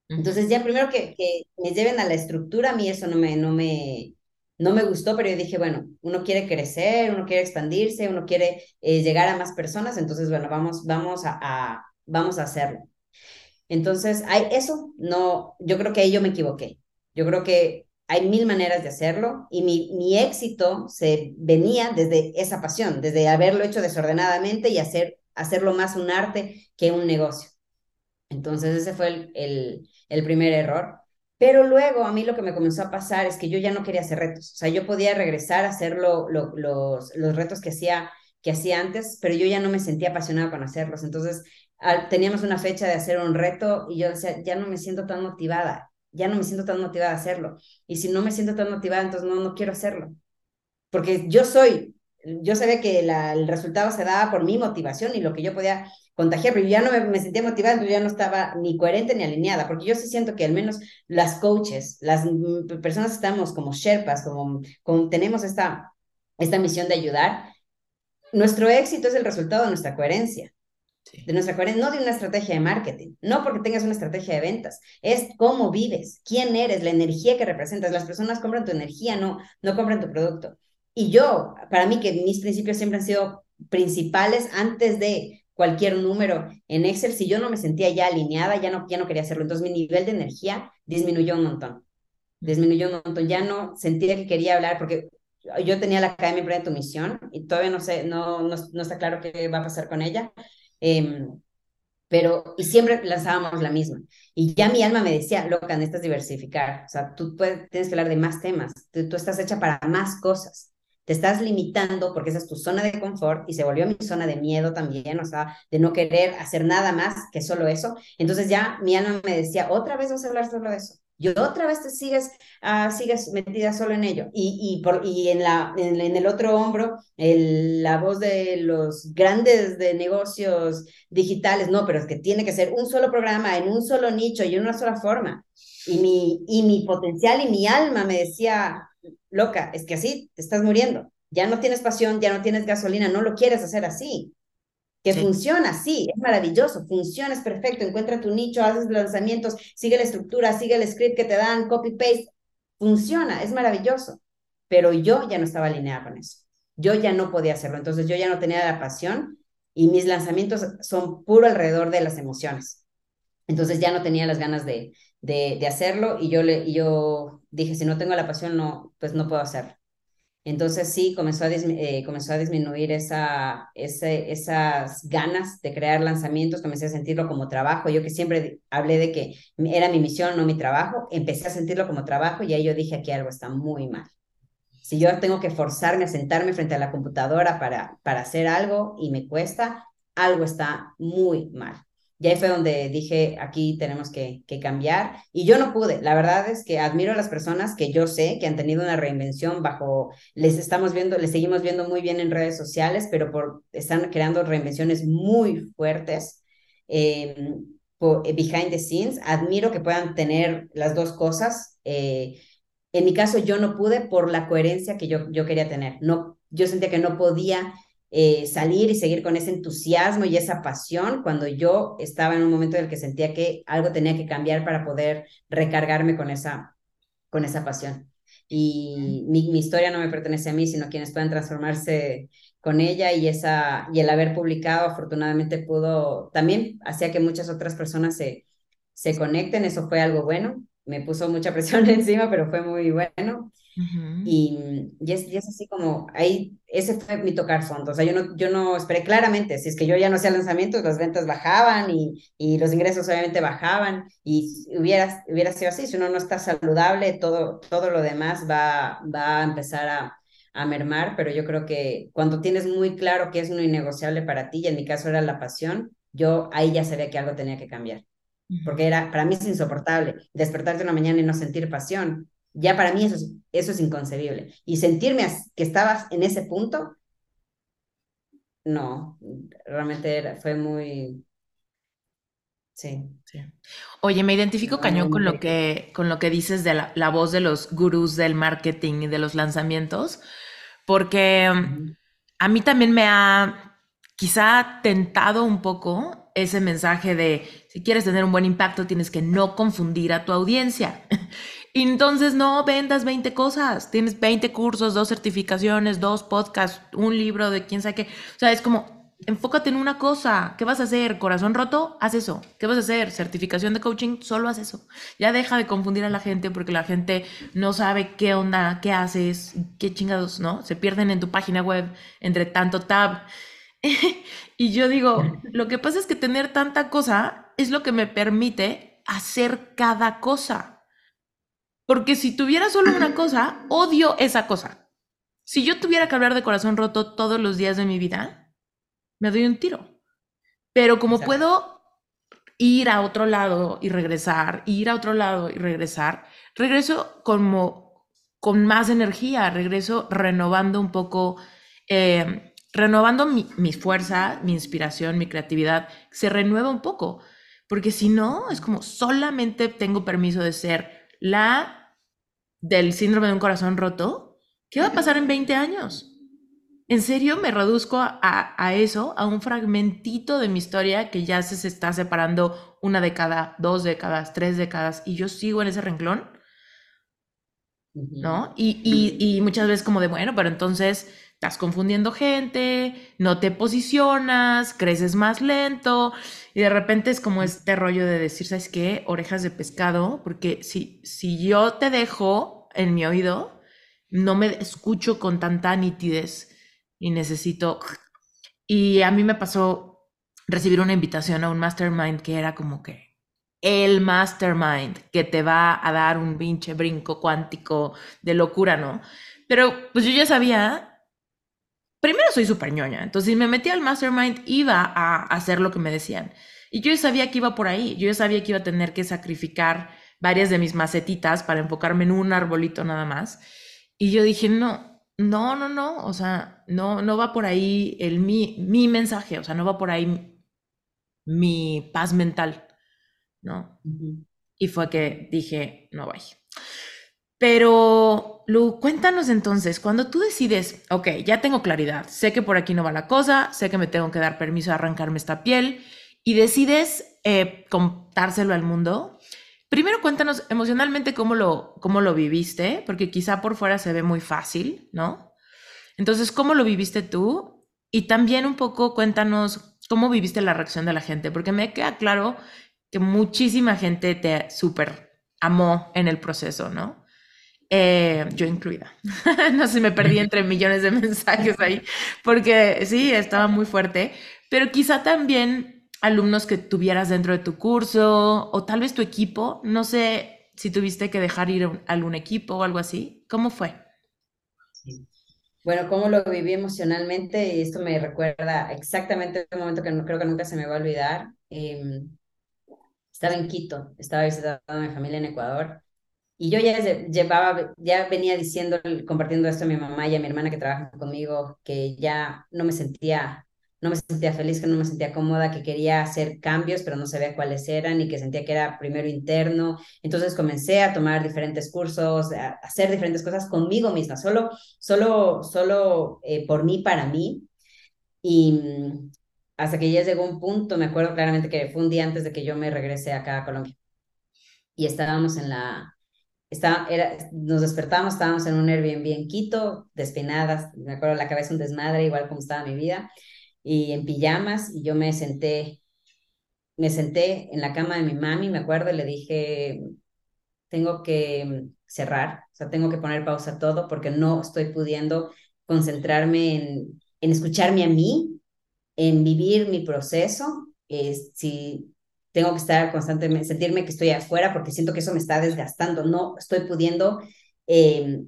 Entonces ya primero que, que, me lleven a la estructura, a mí eso no me, no, me, no me gustó, pero yo dije, bueno, uno quiere crecer, uno quiere expandirse, uno quiere eh, llegar a más personas, entonces bueno, vamos, vamos a, a, vamos a hacerlo. Entonces, hay eso, no, yo creo que ahí yo me equivoqué. Yo creo que hay mil maneras de hacerlo y mi, mi éxito se venía desde esa pasión, desde haberlo hecho desordenadamente y hacer, hacerlo más un arte que un negocio. Entonces ese fue el, el, primer error. Pero luego a mí lo que me comenzó a pasar es que yo ya no quería hacer retos. O sea, yo podía regresar a hacer lo, los, los retos que hacía, que hacía antes, pero yo ya no me sentía apasionada con hacerlos. Entonces teníamos una fecha de hacer un reto y yo decía, ya no me siento tan motivada ya no me siento tan motivada a hacerlo. Y si no me siento tan motivada, entonces no, no quiero hacerlo. Porque yo soy, yo sabía que el resultado se daba por mi motivación y lo que yo podía contagiar, pero yo ya no me, sentía motivada, entonces ya no estaba ni coherente ni alineada, porque yo sí siento que al menos las coaches, las personas que estamos como Sherpas, como, como tenemos esta, esta misión de ayudar, nuestro éxito es el resultado de nuestra coherencia. De nuestra coherencia, no de una estrategia de marketing, no porque tengas una estrategia de ventas, es cómo vives, quién eres, la energía que representas. Las personas compran tu energía, no, no compran tu producto. Y yo, para mí, que mis principios siempre han sido principales antes de cualquier número en Excel, si yo no me sentía ya alineada, ya no, ya no quería hacerlo. Entonces mi nivel de energía disminuyó un montón. Disminuyó un montón. Ya no sentía que quería hablar porque yo tenía la Academia Emprende tu Misión y todavía no sé, no, no, no está claro qué va a pasar con ella, Em, pero, y siempre lanzábamos la misma. Y ya mi alma me decía, loca, necesitas diversificar. O sea, tú puedes, tienes que hablar de más temas. Tú, tú, estás hecha para más cosas. Te estás limitando porque esa es tu zona de confort y se volvió mi zona de miedo también, o sea, de no querer hacer nada más que solo eso. Entonces ya mi alma me decía, otra vez vas a hablar solo de eso y otra vez te sigues, uh, sigues metida solo en ello. Y, y, por, y en, la, en, el otro hombro, el, la voz de los grandes de negocios digitales, no, pero es que tiene que ser un solo programa, en un solo nicho y en una sola forma. Y mi, y mi potencial y mi alma me decía, loca, es que así te estás muriendo. Ya no tienes pasión, ya no tienes gasolina, no lo quieres hacer así que funciona, sí, es maravilloso, funciona, es perfecto, encuentra tu nicho, haces lanzamientos, sigue la estructura, sigue el script que te dan, copy-paste, funciona, es maravilloso, pero yo ya no estaba alineada con eso, yo ya no podía hacerlo, entonces yo ya no tenía la pasión y mis lanzamientos son puro alrededor de las emociones, entonces ya no tenía las ganas de, de, de hacerlo y yo, le, y yo dije, si no tengo la pasión, no, pues no puedo hacerlo. Entonces sí, comenzó a, eh, comenzó a disminuir esa, ese, esas ganas de crear lanzamientos, comencé a sentirlo como trabajo. Yo que siempre hablé de que era mi misión, no mi trabajo, empecé a sentirlo como trabajo y ahí yo dije, aquí algo está muy mal. Si yo tengo que forzarme a sentarme frente a la computadora para, para hacer algo y me cuesta, algo está muy mal. Y ahí fue donde dije, aquí tenemos que, cambiar. Y yo no pude. La verdad es que admiro a las personas que yo sé que han tenido una reinvención bajo, les estamos viendo, les seguimos viendo muy bien en redes sociales, pero por, están creando reinvenciones muy fuertes. Por, behind the scenes, admiro que puedan tener las dos cosas. Eh, en mi caso, yo no pude por la coherencia que yo, yo quería tener. No, yo sentía que no podía eh, salir y seguir con ese entusiasmo y esa pasión cuando yo estaba en un momento en el que sentía que algo tenía que cambiar para poder recargarme con esa, con esa pasión. Y mi, mi historia no me pertenece a mí, sino quienes puedan transformarse con ella y, esa, y el haber publicado afortunadamente pudo, también hacía que muchas otras personas se, se conecten, eso fue algo bueno, me puso mucha presión encima, pero fue muy bueno y, y, es, y, es, así como, ahí, ese fue mi tocar fondo. O sea, yo no, yo no esperé claramente, si es que yo ya no hacía lanzamientos, las ventas bajaban y, y los ingresos obviamente bajaban. Y hubiera, hubiera sido así, si uno no está saludable, todo, todo lo demás va, va a empezar a, a mermar. Pero yo creo que cuando tienes muy claro que es uno innegociable para ti, y en mi caso era la pasión, yo ahí ya sabía que algo tenía que cambiar. Porque era, para mí es insoportable despertarte una mañana y no sentir pasión ya para mí eso es, eso es inconcebible. Y sentirme que estabas en ese punto, no, realmente era, fue muy... Sí. sí. Oye, me identifico cañón con lo que, con lo que dices de la, voz de los gurús del marketing y de los lanzamientos, porque a mí también me ha quizá tentado un poco ese mensaje de si quieres tener un buen impacto tienes que no confundir a tu audiencia. Y entonces no vendas 20 cosas, tienes 20 cursos, dos certificaciones, dos podcasts, un libro de quién sabe qué. O sea, es como, enfócate en una cosa. ¿Qué vas a hacer? ¿Corazón roto? Haz eso. ¿Qué vas a hacer? ¿Certificación de coaching? Solo haz eso. Ya deja de confundir a la gente porque la gente no sabe qué onda, qué haces, qué chingados, ¿no? Se pierden en tu página web entre tanto tab. y yo digo, lo que pasa es que tener tanta cosa es lo que me permite hacer cada cosa. Porque si tuviera solo una cosa, odio esa cosa. Si yo tuviera que hablar de corazón roto todos los días de mi vida, me doy un tiro. Pero como puedo ir a otro lado y regresar, ir a otro lado y regresar, regreso como con más energía, regreso renovando un poco, eh, renovando mi, mi fuerza, mi inspiración, mi creatividad, se renueva un poco. Porque si no, es como solamente tengo permiso de ser la del síndrome de un corazón roto, ¿qué va a pasar en 20 años? en serio me reduzco a, a, eso, a un fragmentito de mi historia que ya se, se, está separando una década, dos décadas, tres décadas, y yo sigo en ese renglón, ¿no? Y, y, y muchas veces como de, bueno, pero entonces estás confundiendo gente, no te posicionas, creces más lento, y de repente es como este rollo de decir, ¿sabes qué? Orejas de pescado, porque si, si yo te dejo en mi oído, no me escucho con tanta nitidez y necesito... Y a mí me pasó recibir una invitación a un mastermind que era como que el mastermind que te va a dar un pinche brinco cuántico de locura, ¿no? Pero pues yo ya sabía, primero soy súper ñoña, entonces si me metí al mastermind iba a hacer lo que me decían. Y yo ya sabía que iba por ahí, yo ya sabía que iba a tener que sacrificar varias de mis macetitas para enfocarme en un arbolito nada más. Y yo dije, no, no, no, no, o sea, no, no va por ahí el mi, mi mensaje, o sea, no va por ahí mi paz mental, ¿no? Y fue que dije, no vaya. Pero, Lu, cuéntanos entonces, cuando tú decides, ok, ya tengo claridad, sé que por aquí no va la cosa, sé que me tengo que dar permiso de arrancarme esta piel, y decides eh, contárselo al mundo, Primero cuéntanos emocionalmente cómo lo, cómo lo viviste, porque quizá por fuera se ve muy fácil, ¿no? Entonces, ¿cómo lo viviste tú? Y también un poco cuéntanos cómo viviste la reacción de la gente, porque me queda claro que muchísima gente te súper amó en el proceso, ¿no? Eh, yo incluida. no sé, me perdí entre millones de mensajes ahí, porque sí, estaba muy fuerte, pero quizá también alumnos que tuvieras dentro de tu curso o tal vez tu equipo. No sé si tuviste que dejar ir algún equipo o algo así. ¿Cómo fue? Bueno, cómo lo viví emocionalmente y esto me recuerda exactamente un momento que creo que nunca se me va a olvidar. Em, estaba en Quito, estaba visitando a mi familia en Ecuador y yo ya llevaba, ya venía diciendo, compartiendo esto a mi mamá y a mi hermana que trabajan conmigo, que ya no me sentía no me sentía feliz, que no me sentía cómoda, que quería hacer cambios, pero no sabía cuáles eran y que sentía que era primero interno. Entonces comencé a tomar diferentes cursos, a hacer diferentes cosas conmigo misma, solo, solo, solo eh, por mí, para mí. Y mm, hasta que ya llegó un punto, me acuerdo claramente que fue un día antes de que yo me regresé acá a Colombia. Y estábamos en la, está, era, nos despertábamos, estábamos en un Airbnb en Quito, despinadas, me acuerdo la cabeza un desmadre, igual como estaba mi vida y en pijamas y yo me senté, me senté en la cama de mi mami, me acuerdo, y le dije, tengo que cerrar, o sea, tengo que poner pausa todo porque no estoy pudiendo concentrarme en, en escucharme a mí, en vivir mi proceso, si tengo que estar constantemente, sentirme que estoy afuera porque siento que eso me está desgastando, no estoy pudiendo eh,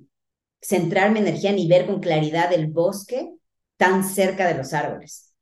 centrar mi energía ni ver con claridad el bosque tan cerca de los árboles.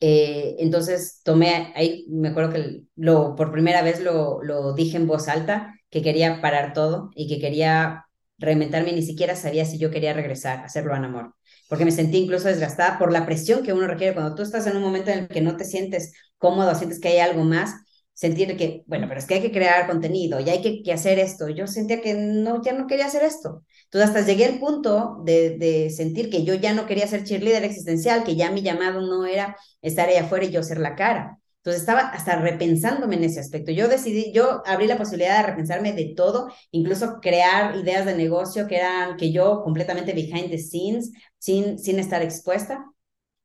Eh, entonces tomé, ahí me acuerdo que lo, por primera vez lo, lo dije en voz alta, que quería parar todo y que quería reinventarme, ni siquiera sabía si yo quería regresar a hacerlo en amor, porque me sentí incluso desgastada por la presión que uno requiere cuando tú estás en un momento en el que no te sientes cómodo, sientes que hay algo más, sentir que, bueno, pero es que hay que crear contenido y hay que, hacer esto. Yo sentía que no, ya no quería hacer esto. Entonces hasta llegué al punto de, sentir que yo ya no quería ser cheerleader existencial, que ya mi llamado no era estar ahí afuera y yo ser la cara. Entonces estaba hasta repensándome en ese aspecto. Yo decidí, yo abrí la posibilidad de repensarme de todo, incluso crear ideas de negocio que eran que yo completamente behind the scenes, sin, sin estar expuesta,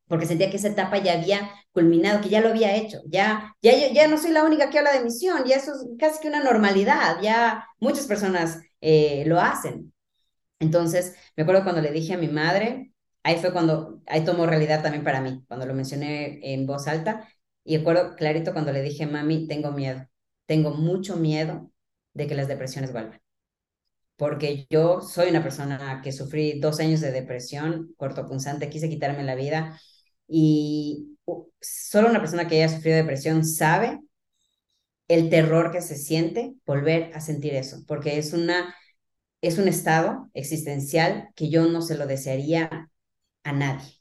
porque sentía que esa etapa ya había culminado, que ya lo había hecho, ya, ya, ya no soy la única que habla de misión, ya eso es casi que una normalidad, ya muchas personas eh, lo hacen. Entonces, me acuerdo cuando le dije a mi madre, ahí fue cuando, ahí tomó realidad también para mí, cuando lo mencioné en voz alta, y recuerdo clarito cuando le dije, mami, tengo miedo, tengo mucho miedo de que las depresiones vuelvan. Porque yo soy una persona que sufrí dos años de depresión cortopunzante, quise quitarme la vida y solo una persona que haya sufrido depresión sabe el terror que se siente volver a sentir eso, porque es una es un estado existencial que yo no se lo desearía a nadie.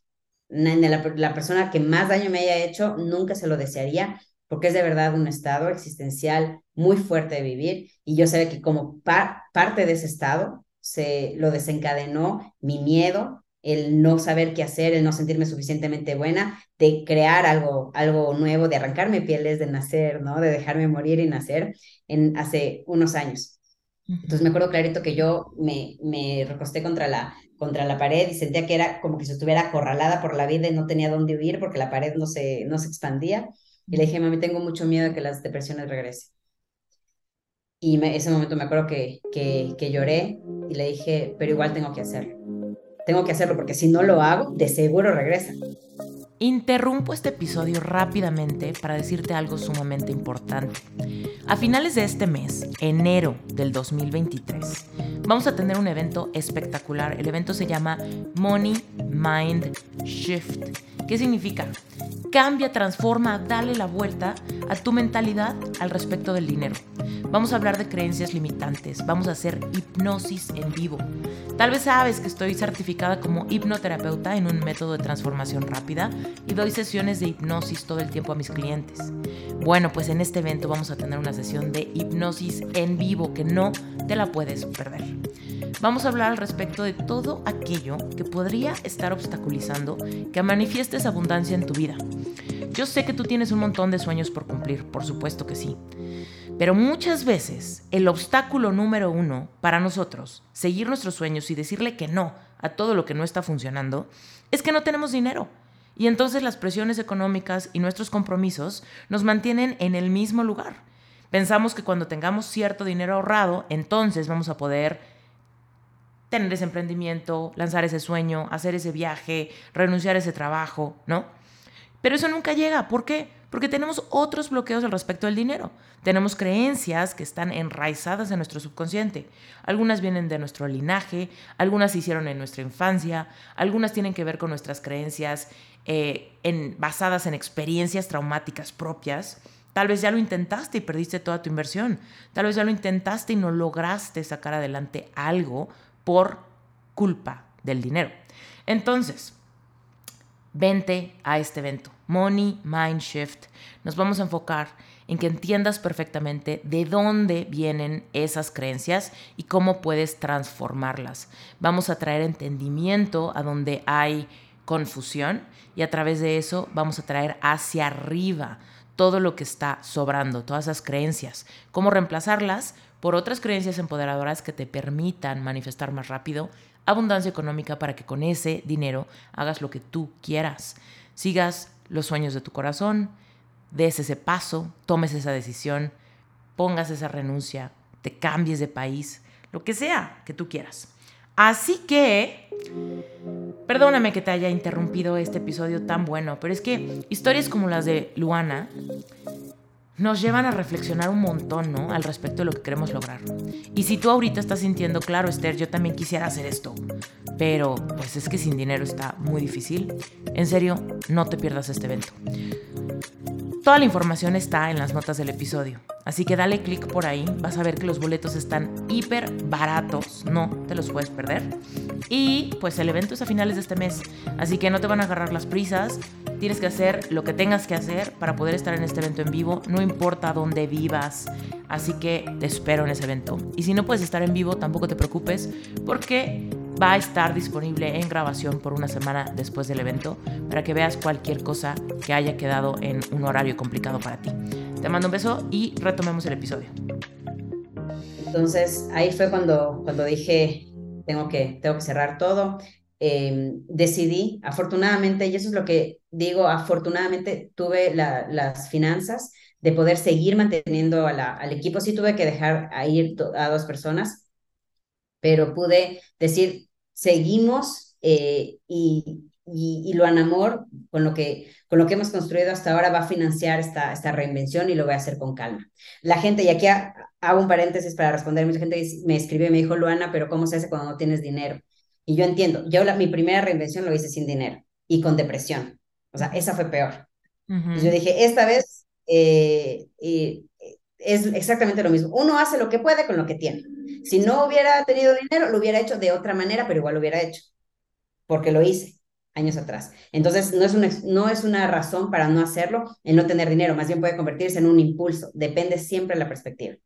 La, la, persona que más daño me haya hecho, nunca se lo desearía, porque es de verdad un estado existencial muy fuerte de vivir. Y yo sé que como parte de ese estado se lo desencadenó mi miedo el no saber qué hacer, el no sentirme suficientemente buena, de crear algo, algo nuevo, de arrancarme pieles, de nacer, ¿no? De dejarme morir y nacer en, hace unos años. Entonces me acuerdo clarito que yo me, me recosté contra la, contra la pared y sentía que era como que si estuviera acorralada por la vida y no tenía dónde huir porque la pared no se, no se expandía. Y le dije, mami, tengo mucho miedo de que las depresiones regresen. Y me, ese momento me acuerdo que, que, que lloré y le dije, pero igual tengo que hacerlo. Tengo que hacerlo porque si no lo hago, de seguro regresa. Interrumpo este episodio rápidamente para decirte algo sumamente importante. A finales de este mes, enero del 2023, vamos a tener un evento espectacular. El evento se llama Money Mind Shift. ¿Qué significa? Cambia, transforma, dale la vuelta a tu mentalidad al respecto del dinero. Vamos a hablar de creencias limitantes, vamos a hacer hipnosis en vivo. Tal vez sabes que estoy certificada como hipnoterapeuta en un método de transformación rápida y doy sesiones de hipnosis todo el tiempo a mis clientes. Bueno, pues en este evento vamos a tener una sesión de hipnosis en vivo que no te la puedes perder. Vamos a hablar al respecto de todo aquello que podría estar obstaculizando que manifiestes abundancia en tu vida. Yo sé que tú tienes un montón de sueños por cumplir, por supuesto que sí. Pero muchas veces el obstáculo número uno para nosotros, seguir nuestros sueños y decirle que no a todo lo que no está funcionando, es que no tenemos dinero. Y entonces las presiones económicas y nuestros compromisos nos mantienen en el mismo lugar. Pensamos que cuando tengamos cierto dinero ahorrado, entonces vamos a poder tener ese emprendimiento, lanzar ese sueño, hacer ese viaje, renunciar a ese trabajo, ¿no? Pero eso nunca llega. ¿Por qué? Porque tenemos otros bloqueos al respecto del dinero. Tenemos creencias que están enraizadas en nuestro subconsciente. Algunas vienen de nuestro linaje, algunas se hicieron en nuestra infancia, algunas tienen que ver con nuestras creencias eh, basadas en experiencias traumáticas propias. Tal vez ya lo intentaste y perdiste toda tu inversión. Tal vez ya lo intentaste y no lograste sacar adelante algo por culpa del dinero. Entonces, vente a este evento, Money Mind Shift. Nos vamos a enfocar en que entiendas perfectamente de dónde vienen esas creencias y cómo puedes transformarlas. Vamos a traer entendimiento a donde hay confusión y a través de eso vamos a traer hacia arriba todo lo que está sobrando, todas esas creencias, cómo reemplazarlas por otras creencias empoderadoras que te permitan manifestar más rápido abundancia económica para que con ese dinero hagas lo que tú quieras. Sigas los sueños de tu corazón, des ese paso, tomes esa decisión, pongas esa renuncia, te cambies de país, lo que sea que tú quieras. Así que, perdóname que te haya interrumpido este episodio tan bueno, pero es que historias como las de Luana nos llevan a reflexionar un montón, ¿no? Al respecto de lo que queremos lograr. Y si tú ahorita estás sintiendo, claro, Esther, yo también quisiera hacer esto, pero pues es que sin dinero está muy difícil, en serio, no te pierdas este evento. Toda la información está en las notas del episodio, así que dale clic por ahí, vas a ver que los boletos están hiper baratos, no te los puedes perder. Y pues el evento es a finales de este mes, así que no te van a agarrar las prisas, Tienes que hacer lo que tengas que hacer para poder estar en este evento en vivo, no importa dónde vivas. Así que te espero en ese evento. Y si no puedes estar en vivo, tampoco te preocupes, porque va a estar disponible en grabación por una semana después del evento para que veas cualquier cosa que haya quedado en un horario complicado para ti. Te mando un beso y retomemos el episodio. Entonces ahí fue cuando, cuando dije, tengo que, tengo que cerrar todo. Em, decidí, afortunadamente, y eso es lo que digo, afortunadamente tuve las finanzas de poder seguir manteniendo al equipo. Sí tuve que dejar a ir a dos personas, pero pude decir, seguimos eh, y, y, lo Amor, con lo, que, con lo que hemos construido hasta ahora, va a financiar esta, esta reinvención y lo voy a hacer con calma. La gente, y aquí hago un paréntesis para responder, mucha gente me escribió y me dijo, Luana, pero ¿cómo se hace cuando no tienes dinero? Y yo entiendo, yo la, mi primera reinvención lo hice sin dinero y con depresión. O sea, esa fue peor. yo dije, esta vez eh, es exactamente lo mismo. Uno hace lo que puede con lo que tiene. Si no hubiera tenido dinero, lo hubiera hecho de otra manera, pero igual lo hubiera hecho, porque lo hice años atrás. Entonces, no es, una, no es una razón para no hacerlo, el no tener dinero, más bien puede convertirse en un impulso, depende siempre de la perspectiva.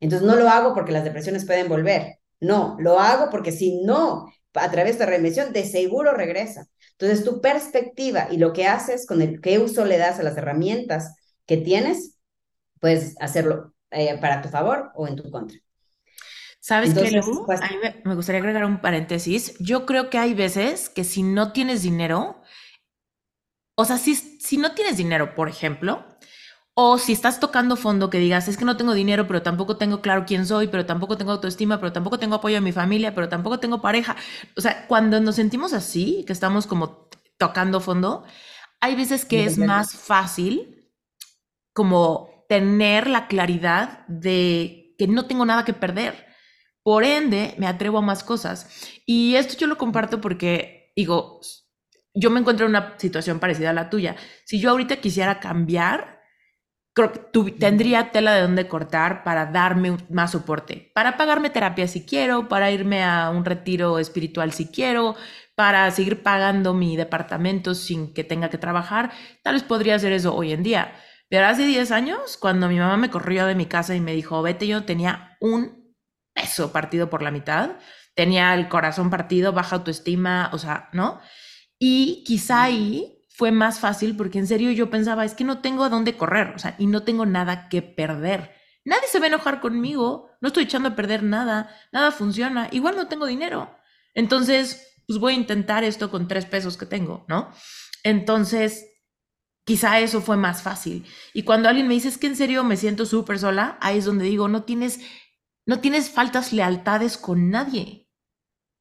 Entonces, no lo hago porque las depresiones pueden volver, no, lo hago porque si no a través de reinvención, de seguro regresa. Entonces, tu perspectiva y lo que haces con el qué uso le das a las herramientas que tienes, puedes hacerlo eh, para tu favor o en tu contra. ¿Sabes qué, pues me gustaría agregar un paréntesis. Yo creo que hay veces que si no tienes dinero, o sea, si, si no tienes dinero, por ejemplo, o si estás tocando fondo que digas, es que no tengo dinero, pero tampoco tengo claro quién soy, pero tampoco tengo autoestima, pero tampoco tengo apoyo de mi familia, pero tampoco tengo pareja. O sea, cuando nos sentimos así, que estamos como tocando fondo, hay veces que es más fácil como tener la claridad de que no tengo nada que perder. Por ende, me atrevo a más cosas. Y esto yo lo comparto porque, digo, yo me encuentro en una situación parecida a la tuya. Si yo ahorita quisiera cambiar, creo que tendría tela de dónde cortar para darme más soporte, para pagarme terapia si quiero, para irme a un retiro espiritual si quiero, para seguir pagando mi departamento sin que tenga que trabajar. Tal vez podría hacer eso hoy en día. Pero hace 10 años, cuando mi mamá me corrió de mi casa y me dijo, vete, yo tenía un peso partido por la mitad, tenía el corazón partido, baja autoestima, o sea, ¿no? Y quizá ahí fue más fácil porque en serio yo pensaba, es que no tengo a dónde correr, o sea, y no tengo nada que perder. Nadie se va a enojar conmigo, no estoy echando a perder nada, nada funciona, igual no tengo dinero. Entonces, pues voy a intentar esto con tres pesos que tengo, ¿no? Entonces, quizá eso fue más fácil. Y cuando alguien me dice, es que en serio me siento súper sola, ahí es donde digo, no tienes no tienes faltas lealtades con nadie,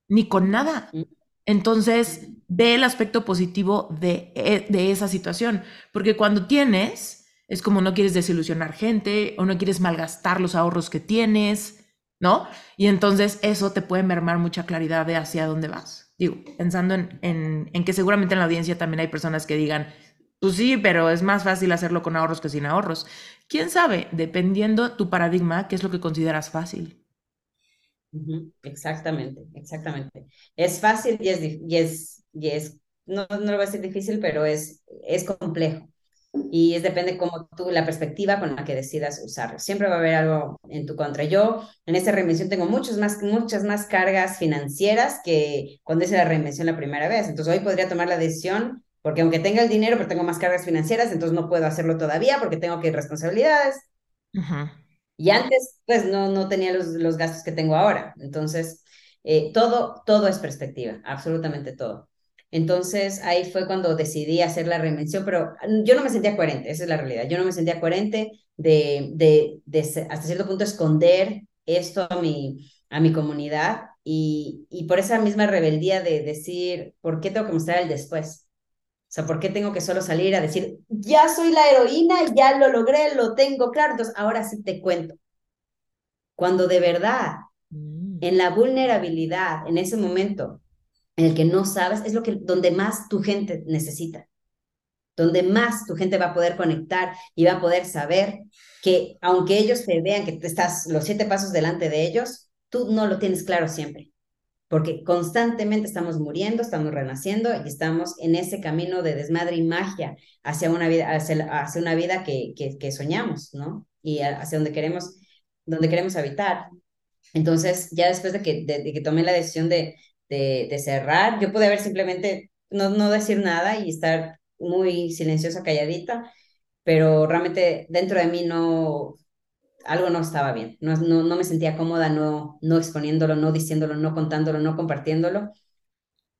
ni con nada. Mm. Entonces, ve el aspecto positivo de, e, de, esa situación, porque cuando tienes, es como no quieres desilusionar gente o no quieres malgastar los ahorros que tienes, ¿no? Y entonces eso te puede mermar mucha claridad de hacia dónde vas. Digo, pensando en, en, en que seguramente en la audiencia también hay personas que digan, pues sí, pero es más fácil hacerlo con ahorros que sin ahorros. ¿Quién sabe? Dependiendo tu paradigma, ¿qué es lo que consideras fácil? Exactamente, exactamente. Es fácil y es, y es, y es no, no lo voy a decir difícil, pero es, es complejo. Y es depende cómo tú, la perspectiva con la que decidas usarlo. Siempre va a haber algo en tu contra. Yo en esta reinvención tengo muchos más, muchas más cargas financieras que cuando hice la reinvención la primera vez. Entonces hoy podría tomar la decisión porque aunque tenga el dinero, pero tengo más cargas financieras, entonces no puedo hacerlo todavía porque tengo que ir responsabilidades. Y antes, pues no, no tenía los, los gastos que tengo ahora. Entonces, eh, todo, todo es perspectiva, absolutamente todo. Entonces, ahí fue cuando decidí hacer la reinvención, pero yo no me sentía coherente, esa es la realidad. Yo no me sentía coherente de, de, de hasta cierto punto esconder esto a mi, a mi comunidad y, y por esa misma rebeldía de decir, ¿por qué tengo que mostrar el después? O sea, ¿por qué tengo que solo salir a decir, ya soy la heroína, ya lo logré, lo tengo claro? Entonces, ahora sí te cuento. Cuando de verdad, mm. en la vulnerabilidad, en ese momento en el que no sabes, es lo que donde más tu gente necesita. Donde más tu gente va a poder conectar y va a poder saber que aunque ellos te vean que estás los siete pasos delante de ellos, tú no lo tienes claro siempre porque constantemente estamos muriendo, estamos renaciendo y estamos en ese camino de desmadre y magia hacia una vida, hacia, una vida que, que, soñamos, ¿no? Y hacia donde queremos, donde queremos habitar. Entonces, ya después de que, de, que tomé la decisión de, de, de, cerrar, yo pude haber simplemente no, no decir nada y estar muy silenciosa, calladita, pero realmente dentro de mí no, algo no estaba bien, no, no, no me sentía cómoda no, no exponiéndolo, no diciéndolo, no contándolo, no compartiéndolo.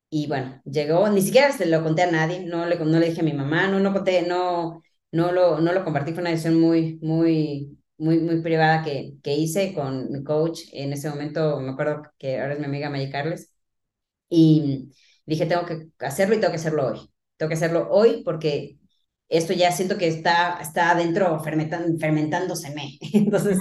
Y bueno, llegó, ni siquiera se lo conté a nadie, no le, no le dije a mi mamá, no, no conté, no, no lo, no lo compartí, fue una decisión muy, muy, muy, muy privada que, que hice con mi coach. En ese momento me acuerdo que ahora es mi amiga Maggie Carles. Y dije, tengo que hacerlo y tengo que hacerlo hoy. Tengo que hacerlo hoy porque esto ya siento que está, está adentro fermentan, fermentándoseme. Entonces,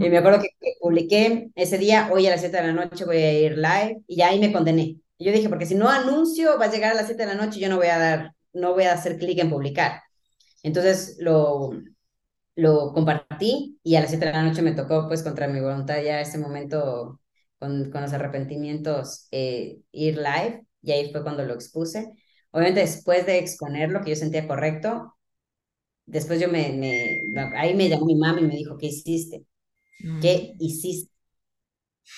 eh, me acuerdo que, publiqué ese día, hoy a las 7 de la noche voy a ir live y ya ahí me condené. yo dije, porque si no anuncio, va a llegar a las 7 de la noche y yo no voy a dar, no voy a hacer clic en publicar. Entonces lo, lo compartí y a las 7 de la noche me tocó, pues contra mi voluntad ya ese momento con, con los arrepentimientos, eh, ir live y ahí fue cuando lo expuse Obviamente después de exponer lo que yo sentía correcto, después yo me, me ahí me llamó mi mamá y me dijo, ¿qué hiciste? ¿Qué mm. hiciste?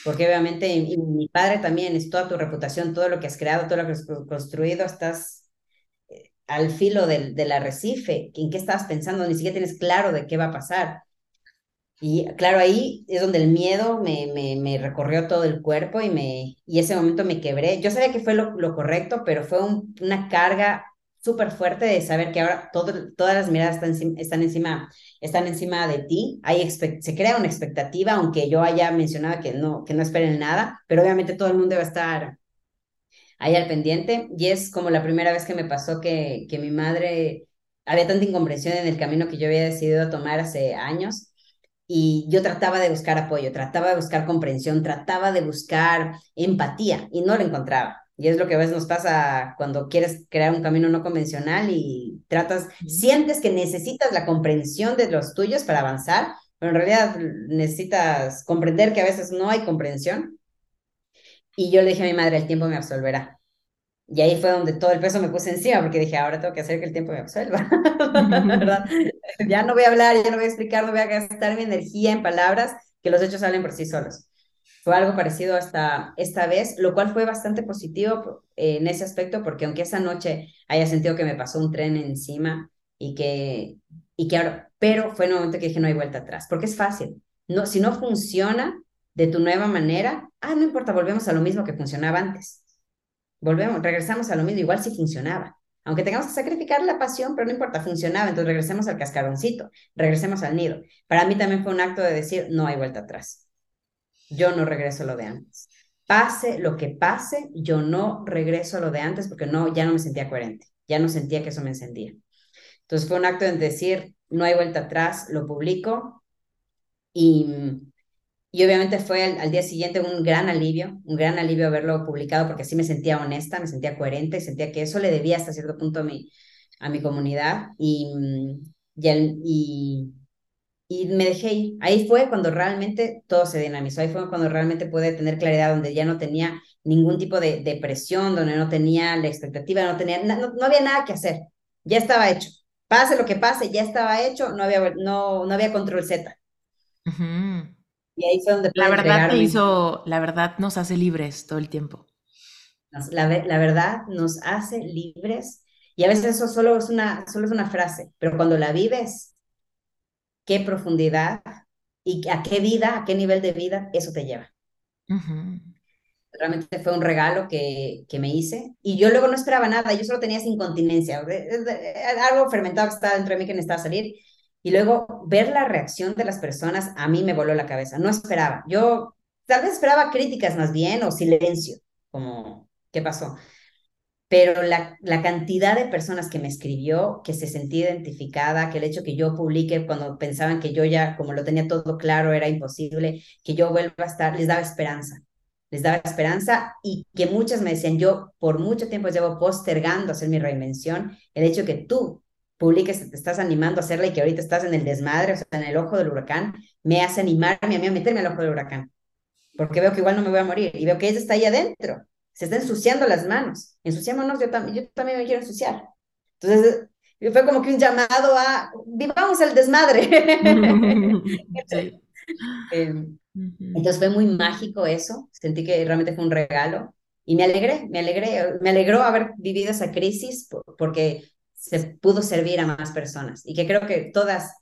porque obviamente y mi padre también es toda tu reputación, todo lo que has creado, todo lo que has construido, estás eh, al filo del, del arrecife, ¿en qué estabas pensando? Ni siquiera tienes claro de qué va a pasar. Y claro, ahí es donde el miedo me, me, me recorrió todo el cuerpo y, me, y ese momento me quebré. Yo sabía que fue lo, lo correcto, pero fue una carga súper fuerte de saber que ahora todo, todas las miradas están, están, encima, están encima de ti. Hay se crea una expectativa, aunque yo haya mencionado que no, que no esperen nada, pero obviamente todo el mundo va a estar ahí al pendiente. Y es como la primera vez que me pasó que, que mi madre había tanta incomprensión en el camino que yo había decidido tomar hace años y yo trataba de buscar apoyo, trataba de buscar comprensión, trataba de buscar empatía y no lo encontraba. Y es lo que a veces nos pasa cuando quieres crear un camino no convencional y tratas, sientes que necesitas la comprensión de los tuyos para avanzar, pero en realidad necesitas comprender que a veces no hay comprensión. Y yo le dije a mi madre, el tiempo me absolverá. Y ahí fue donde todo el peso me puse encima, porque dije, ahora tengo que hacer que el tiempo me absuelva, ¿verdad? Ya no voy a hablar, ya no voy a explicar, no voy a gastar mi energía en palabras, que los hechos salen por sí solos. Fue algo parecido hasta esta vez, lo cual fue bastante positivo eh, en ese aspecto, porque aunque esa noche haya sentido que me pasó un tren encima y que, y que ahora, pero fue en un momento que dije, no hay vuelta atrás, porque es fácil. No, si no funciona de tu nueva manera, ah, no importa, volvemos a lo mismo que funcionaba antes volvemos, regresamos a lo mismo, igual si funcionaba. Aunque tengamos que sacrificar la pasión, pero no importa, funcionaba, entonces regresemos al cascaroncito, regresemos al nido. Para mí también fue un acto de decir, no hay vuelta atrás. Yo no regreso a lo de antes. Pase lo que pase, yo no regreso a lo de antes porque no, ya no me sentía coherente, ya no sentía que eso me encendía. Entonces fue un acto de decir, no hay vuelta atrás, lo publico y y obviamente fue al, día siguiente un gran alivio, un gran alivio haberlo publicado porque así me sentía honesta, me sentía coherente, sentía que eso le debía hasta cierto punto a mi, a mi comunidad y, y, y, me dejé ir. Ahí fue cuando realmente todo se dinamizó, ahí fue cuando realmente pude tener claridad, donde ya no tenía ningún tipo de, de presión, donde no tenía la expectativa, no, tenía, no, no había nada que hacer, ya estaba hecho. Pase lo que pase, ya estaba hecho, no había, no, no había control Z. Y ahí fue donde la verdad te hizo, la verdad nos hace libres todo el tiempo. La, la, verdad nos hace libres y a veces eso solo es, una, solo es una frase, pero cuando la vives, qué profundidad y a qué vida, a qué nivel de vida eso te lleva. Realmente fue un regalo que, que, me hice y yo luego no esperaba nada, yo solo tenía esa incontinencia, algo fermentado que estaba dentro de mí que necesitaba salir y luego ver la reacción de las personas a mí me voló la cabeza. No esperaba. Yo tal vez esperaba críticas más bien o silencio, como, ¿qué pasó? Pero la, la cantidad de personas que me escribió, que se sentía identificada, que el hecho que yo publique cuando pensaban que yo ya, como lo tenía todo claro, era imposible, que yo vuelva a estar, les daba esperanza les daba esperanza y que muchas me decían, yo por mucho tiempo llevo postergando hacer mi reinvención, el hecho que tú publiques, te estás animando a hacerla y que ahorita estás en el desmadre, o sea, en el ojo del huracán, me hace animarme a mí a meterme al ojo del huracán, porque veo que igual no me voy a morir y veo que ella está ahí adentro, se está ensuciando las manos, ensuciémonos, yo, yo también me quiero ensuciar. Entonces, fue como que un llamado a, vivamos el desmadre. Em, entonces fue muy mágico eso, sentí que realmente fue un regalo. Y me alegré, me alegré, me alegró haber vivido esa crisis porque se pudo servir a más personas y que creo que todas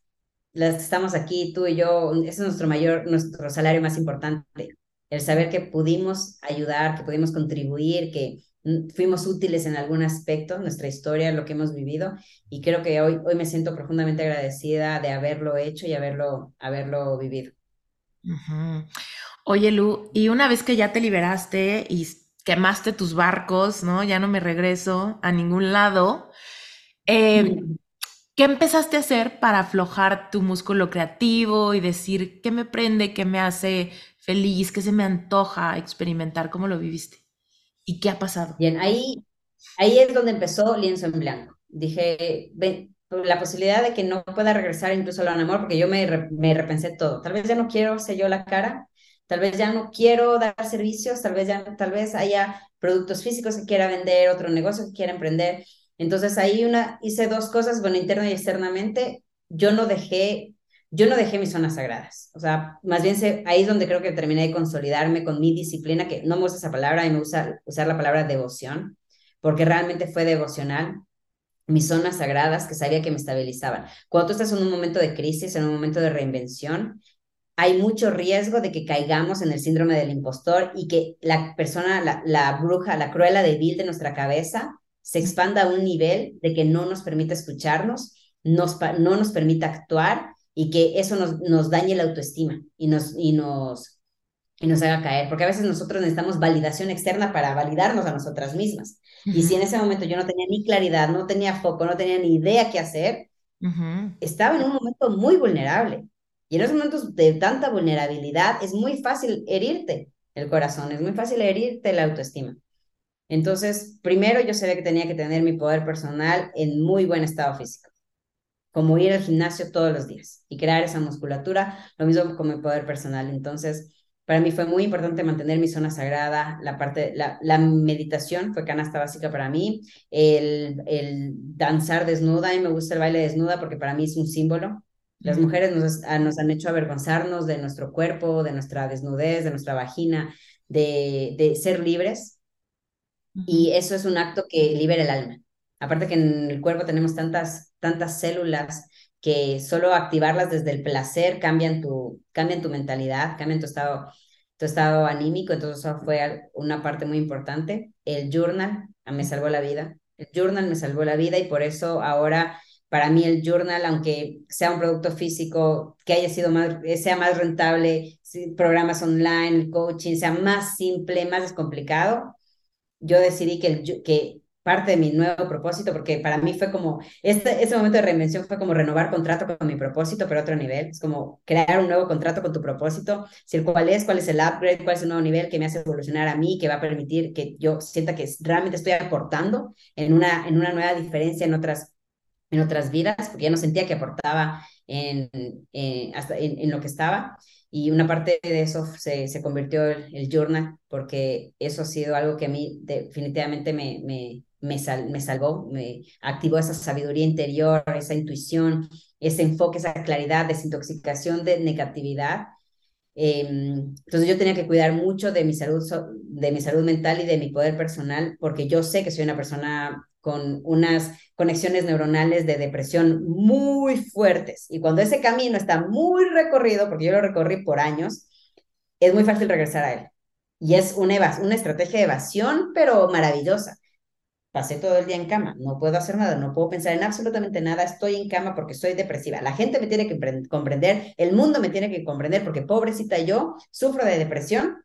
las que estamos aquí, tú y yo, ese es nuestro mayor, nuestro salario más importante, el saber que pudimos ayudar, que pudimos contribuir, que fuimos útiles en algún aspecto, nuestra historia, lo que hemos vivido, y creo que hoy, hoy me siento profundamente agradecida de haberlo hecho y haberlo, haberlo vivido. Oye, Lu, y una vez que ya te liberaste y quemaste tus barcos, ¿no? Ya no me regreso a ningún lado. Eh, ¿Qué empezaste a hacer para aflojar tu músculo creativo y decir qué me prende, qué me hace feliz, qué se me antoja experimentar? ¿Cómo lo viviste? ¿Y qué ha pasado? Bien, ahí, ahí es donde empezó Lienzo en Blanco. Dije, la posibilidad de que no pueda regresar incluso al amor, porque yo me, me repensé todo. Tal vez ya no quiero ser yo la cara, tal vez ya no quiero dar servicios, tal vez ya, tal vez haya productos físicos que quiera vender, otro negocio que quiera emprender entonces ahí una, hice dos cosas, bueno, interna y externamente. Yo no dejé, yo no dejé mis zonas sagradas. O sea, más bien se, ahí es donde creo que terminé de consolidarme con mi disciplina, que no me gusta esa palabra, y me gusta usar la palabra devoción, porque realmente fue devocional. Mis zonas sagradas que sabía que me estabilizaban. Cuando tú estás en un momento de crisis, en un momento de reinvención, hay mucho riesgo de que caigamos en el síndrome del impostor y que la persona, la, la bruja, la cruela débil de nuestra cabeza se expanda a un nivel de que no nos permite escucharnos, nos, no nos permite actuar y que eso nos, nos dañe la autoestima y nos, y, nos, y nos haga caer, porque a veces nosotros necesitamos validación externa para validarnos a nosotras mismas. Y si en ese momento yo no tenía ni claridad, no tenía foco, no tenía ni idea qué hacer, estaba en un momento muy vulnerable. Y en esos momentos de tanta vulnerabilidad es muy fácil herirte el corazón, es muy fácil herirte la autoestima. Entonces, primero yo sabía que tenía que tener mi poder personal en muy buen estado físico como ir al gimnasio todos los días y crear esa musculatura, lo mismo con mi poder personal. Entonces, para mí fue muy importante mantener mi zona sagrada, la parte, la, la meditación fue canasta básica para mí, el, el danzar desnuda, y me gusta el baile desnuda porque para mí es un símbolo. Las mujeres nos, nos han hecho avergonzarnos de nuestro cuerpo, de nuestra desnudez, de nuestra vagina, de, de ser libres. Y eso es un acto que libera el alma. Aparte que en el cuerpo tenemos tantas tantas células que solo activarlas desde el placer cambian tu, cambian tu mentalidad, cambian tu estado, tu estado anímico, entonces eso fue una parte muy importante. El journal me salvó la vida, el journal me salvó la vida y por eso ahora para mí el journal, aunque sea un producto físico que haya sido más, sea más rentable, programas online, coaching, sea más simple, más descomplicado, yo decidí que, que parte de mi nuevo propósito, porque para mí fue como, este, ese momento de reinvención fue como renovar contrato con mi propósito, pero a otro nivel, es como crear un nuevo contrato con tu propósito, decir cuál es, cuál es el upgrade, cuál es el nuevo nivel que me hace evolucionar a mí, que va a permitir que yo sienta que realmente estoy aportando en una, en una nueva diferencia en otras, en otras vidas, porque ya no sentía que aportaba en, eh, hasta en, en, lo que estaba. Y una parte de eso se, se convirtió en el journal, porque eso ha sido algo que a mí definitivamente me, me, me, me salvó, me activó esa sabiduría interior, esa intuición, ese enfoque, esa claridad, desintoxicación de negatividad. Em, entonces yo tenía que cuidar mucho de mi salud, de mi salud mental y de mi poder personal, porque yo sé que soy una persona con unas conexiones neuronales de depresión muy fuertes. Y cuando ese camino está muy recorrido, porque yo lo recorrí por años, es muy fácil regresar a él. Y es una, una estrategia de evasión, pero maravillosa pasé todo el día en cama, no puedo hacer nada, no puedo pensar en absolutamente nada, estoy en cama porque soy depresiva. La gente me tiene que comprender, el mundo me tiene que comprender porque pobrecita yo sufro de depresión,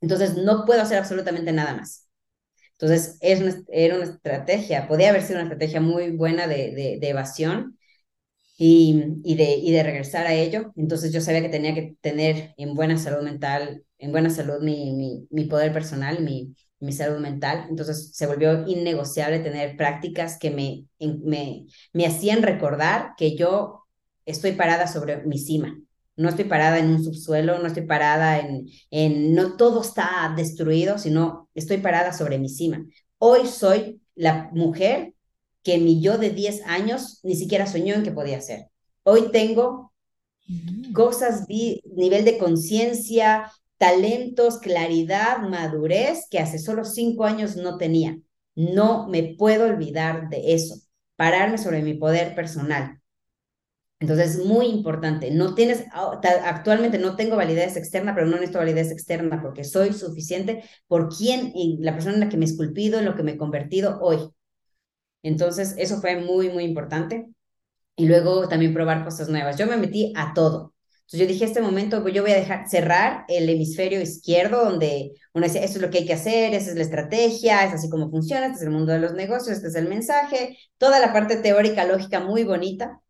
entonces no puedo hacer absolutamente nada más. Entonces es era una estrategia, podía haber sido una estrategia muy buena de, de, evasión y, de, y de regresar a ello. Entonces yo sabía que tenía que tener en buena salud mental, en buena salud mi, mi, mi poder personal, mi, mi salud mental. Entonces se volvió innegociable tener prácticas que me, me, me hacían recordar que yo estoy parada sobre mi cima. No estoy parada en un subsuelo, no estoy parada en, en, no todo está destruido, sino estoy parada sobre mi cima. Hoy soy la mujer que mi yo de 10 años ni siquiera soñó en que podía ser. Hoy tengo mm. cosas, nivel de conciencia, talentos, claridad, madurez que hace solo cinco años no tenía. No me puedo olvidar de eso, pararme sobre mi poder personal. Entonces, es muy importante. No tienes, actualmente no tengo validez externa, pero no necesito validez externa porque soy suficiente por quién la persona en la que me he esculpido, en lo que me he convertido hoy. Entonces, eso fue muy, muy importante. Y luego también probar cosas nuevas. Yo me metí a todo. Entonces yo dije, este momento yo voy a dejar cerrar el hemisferio izquierdo, donde uno dice, esto es lo que hay que hacer, esa es la estrategia, es así como funciona, este es el mundo de los negocios, este es el mensaje, toda la parte teórica, lógica muy bonita,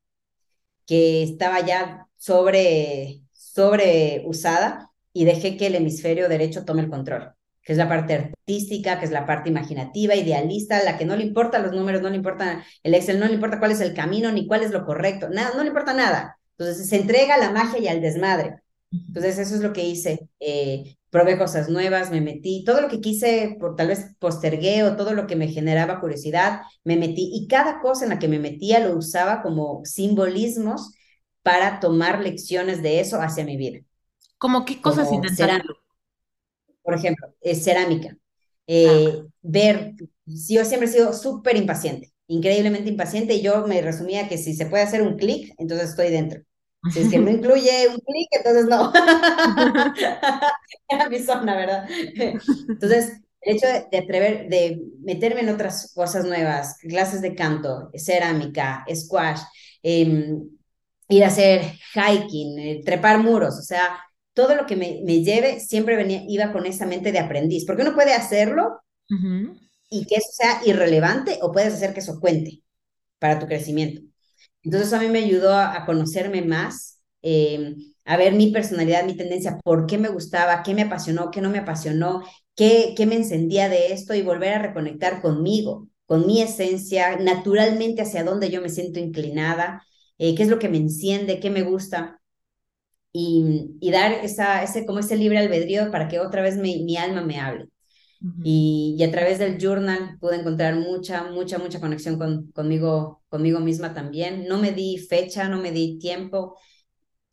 que estaba ya sobre, sobre usada, y dejé que el hemisferio derecho tome el control que es la parte artística, que es la parte imaginativa, idealista, la que no le importa los números, no le importa el Excel, no le importa cuál es el camino, ni cuál es lo correcto, nada, no le importa nada. Entonces se entrega a la magia y al desmadre. Entonces eso es lo que hice. Eh, probé cosas nuevas, me metí, todo lo que quise, por, tal vez postergué o todo lo que me generaba curiosidad, me metí y cada cosa en la que me metía lo usaba como simbolismos para tomar lecciones de eso hacia mi vida. ¿Cómo qué cosas intentaste? Por ejemplo, cerámica. Eh, ver, yo siempre he sido súper impaciente, increíblemente impaciente, y yo me resumía que si se puede hacer un clic, entonces estoy dentro. Si es que no incluye un clic, entonces no. Era mi zona, ¿verdad? Entonces, el hecho de, atrever, de meterme en otras cosas nuevas, clases de canto, cerámica, squash, em, ir a hacer hiking, eh, trepar muros, o sea, todo lo que me, me, lleve siempre venía, iba con esa mente de aprendiz, porque uno puede hacerlo y que eso sea irrelevante o puedes hacer que eso cuente para tu crecimiento. Entonces a mí me ayudó a, conocerme más, em, a ver mi personalidad, mi tendencia, por qué me gustaba, qué me apasionó, qué no me apasionó, qué, qué me encendía de esto y volver a reconectar conmigo, con mi esencia, naturalmente hacia dónde yo me siento inclinada, eh, qué es lo que me enciende, qué me gusta. Y, y dar esa, ese, como ese libre albedrío para que otra vez mi, mi alma me hable y, y, a través del journal pude encontrar mucha, mucha, mucha conexión con, conmigo, conmigo misma también. No me di fecha, no me di tiempo.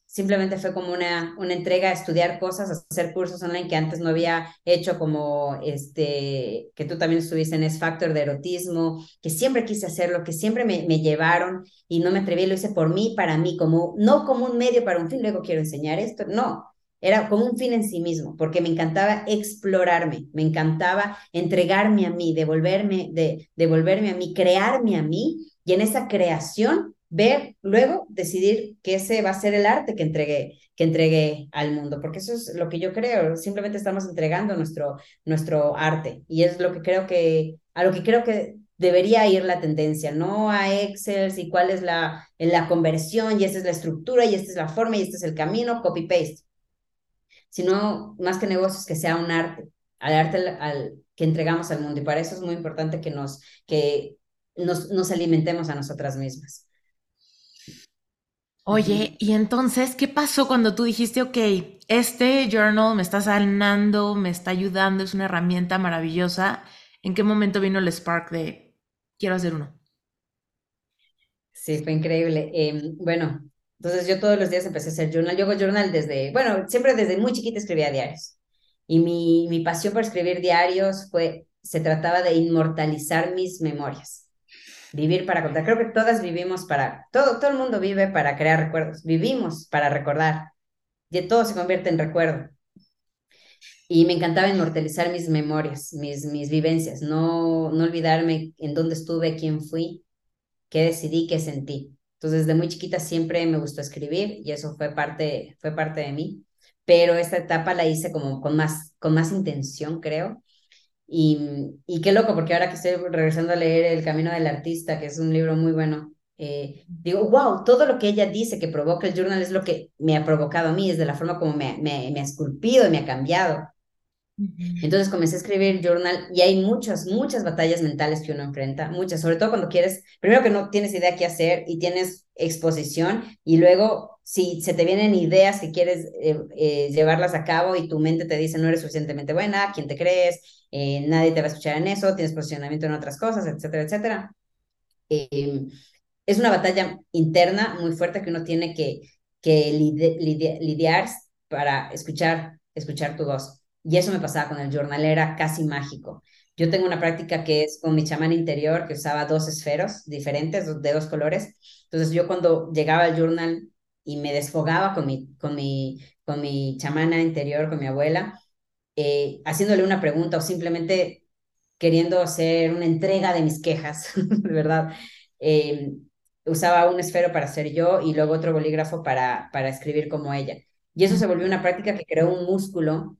Simplemente fue como una, una entrega a estudiar cosas, a hacer cursos online que antes no había hecho, como este, que tú también estuviste en S Factor de erotismo, que siempre quise hacerlo, que siempre me, me llevaron y no me atreví, lo hice por mí, para mí, como, no como un medio para un fin, luego quiero enseñar esto, no, era como un fin en sí mismo, porque me encantaba explorarme, me encantaba entregarme a mí, devolverme, de, devolverme a mí, crearme a mí y en esa creación ver, luego decidir que ese va a ser el arte que entregué, que entregué al mundo, porque eso es lo que yo creo, simplemente estamos entregando nuestro, nuestro arte y es lo que creo que, a lo que creo que debería ir la tendencia, no a Excel y cuál es la, la conversión y esta es la estructura y esta es la forma y este es el camino, copy-paste sino más que negocios, que sea un arte, al arte al, que entregamos al mundo. Y para eso es muy importante que nos, que nos, nos alimentemos a nosotras mismas. Oye, y entonces, ¿qué pasó cuando tú dijiste, ok, este journal me está sanando, me está ayudando, es una herramienta maravillosa? ¿En qué momento vino el spark de quiero hacer uno? Sí, fue increíble. Em, bueno, entonces yo todos los días empecé a hacer journal. Yo hago journal desde, bueno, siempre desde muy chiquita escribía diarios. Y mi, mi pasión por escribir diarios fue, se trataba de inmortalizar mis memorias. Vivir para contar. Creo que todas vivimos para, todo, todo el mundo vive para crear recuerdos. Vivimos para recordar. Y todo se convierte en recuerdo. Y me encantaba inmortalizar mis memorias, mis, mis vivencias, no, no olvidarme en dónde estuve, quién fui, qué decidí, qué sentí. Entonces, desde muy chiquita siempre me gustó escribir y eso fue parte, fue parte de mí. Pero esta etapa la hice como con más, con más intención, creo. Y, y qué loco, porque ahora que estoy regresando a leer El Camino del Artista, que es un libro muy bueno, eh, digo, wow, todo lo que ella dice que provoca el journal es lo que me ha provocado a mí, es de la forma como me, me, me ha esculpido y me ha cambiado. Entonces comencé a escribir journal y hay muchas, muchas batallas mentales que uno enfrenta, muchas, sobre todo cuando quieres, primero que no tienes idea qué hacer y tienes exposición y luego si se te vienen ideas que quieres eh, eh, llevarlas a cabo y tu mente te dice no eres suficientemente buena, ¿quién te crees? Eh, nadie te va a escuchar en eso, tienes posicionamiento en otras cosas, etcétera, etcétera. Em, es una batalla interna muy fuerte que uno tiene que, lidiar para escuchar, escuchar tu voz. Y eso me pasaba con el journal, era casi mágico. Yo tengo una práctica que es con mi chamán interior, que usaba dos esferos diferentes, de dos colores. Entonces yo cuando llegaba al journal y me desfogaba con mi, con mi, con mi chamana interior, con mi abuela, eh, haciéndole una pregunta o simplemente queriendo hacer una entrega de mis quejas, ¿verdad? Eh, usaba un esfero para ser yo y luego otro bolígrafo para, para escribir como ella. Y eso se volvió una práctica que creó un músculo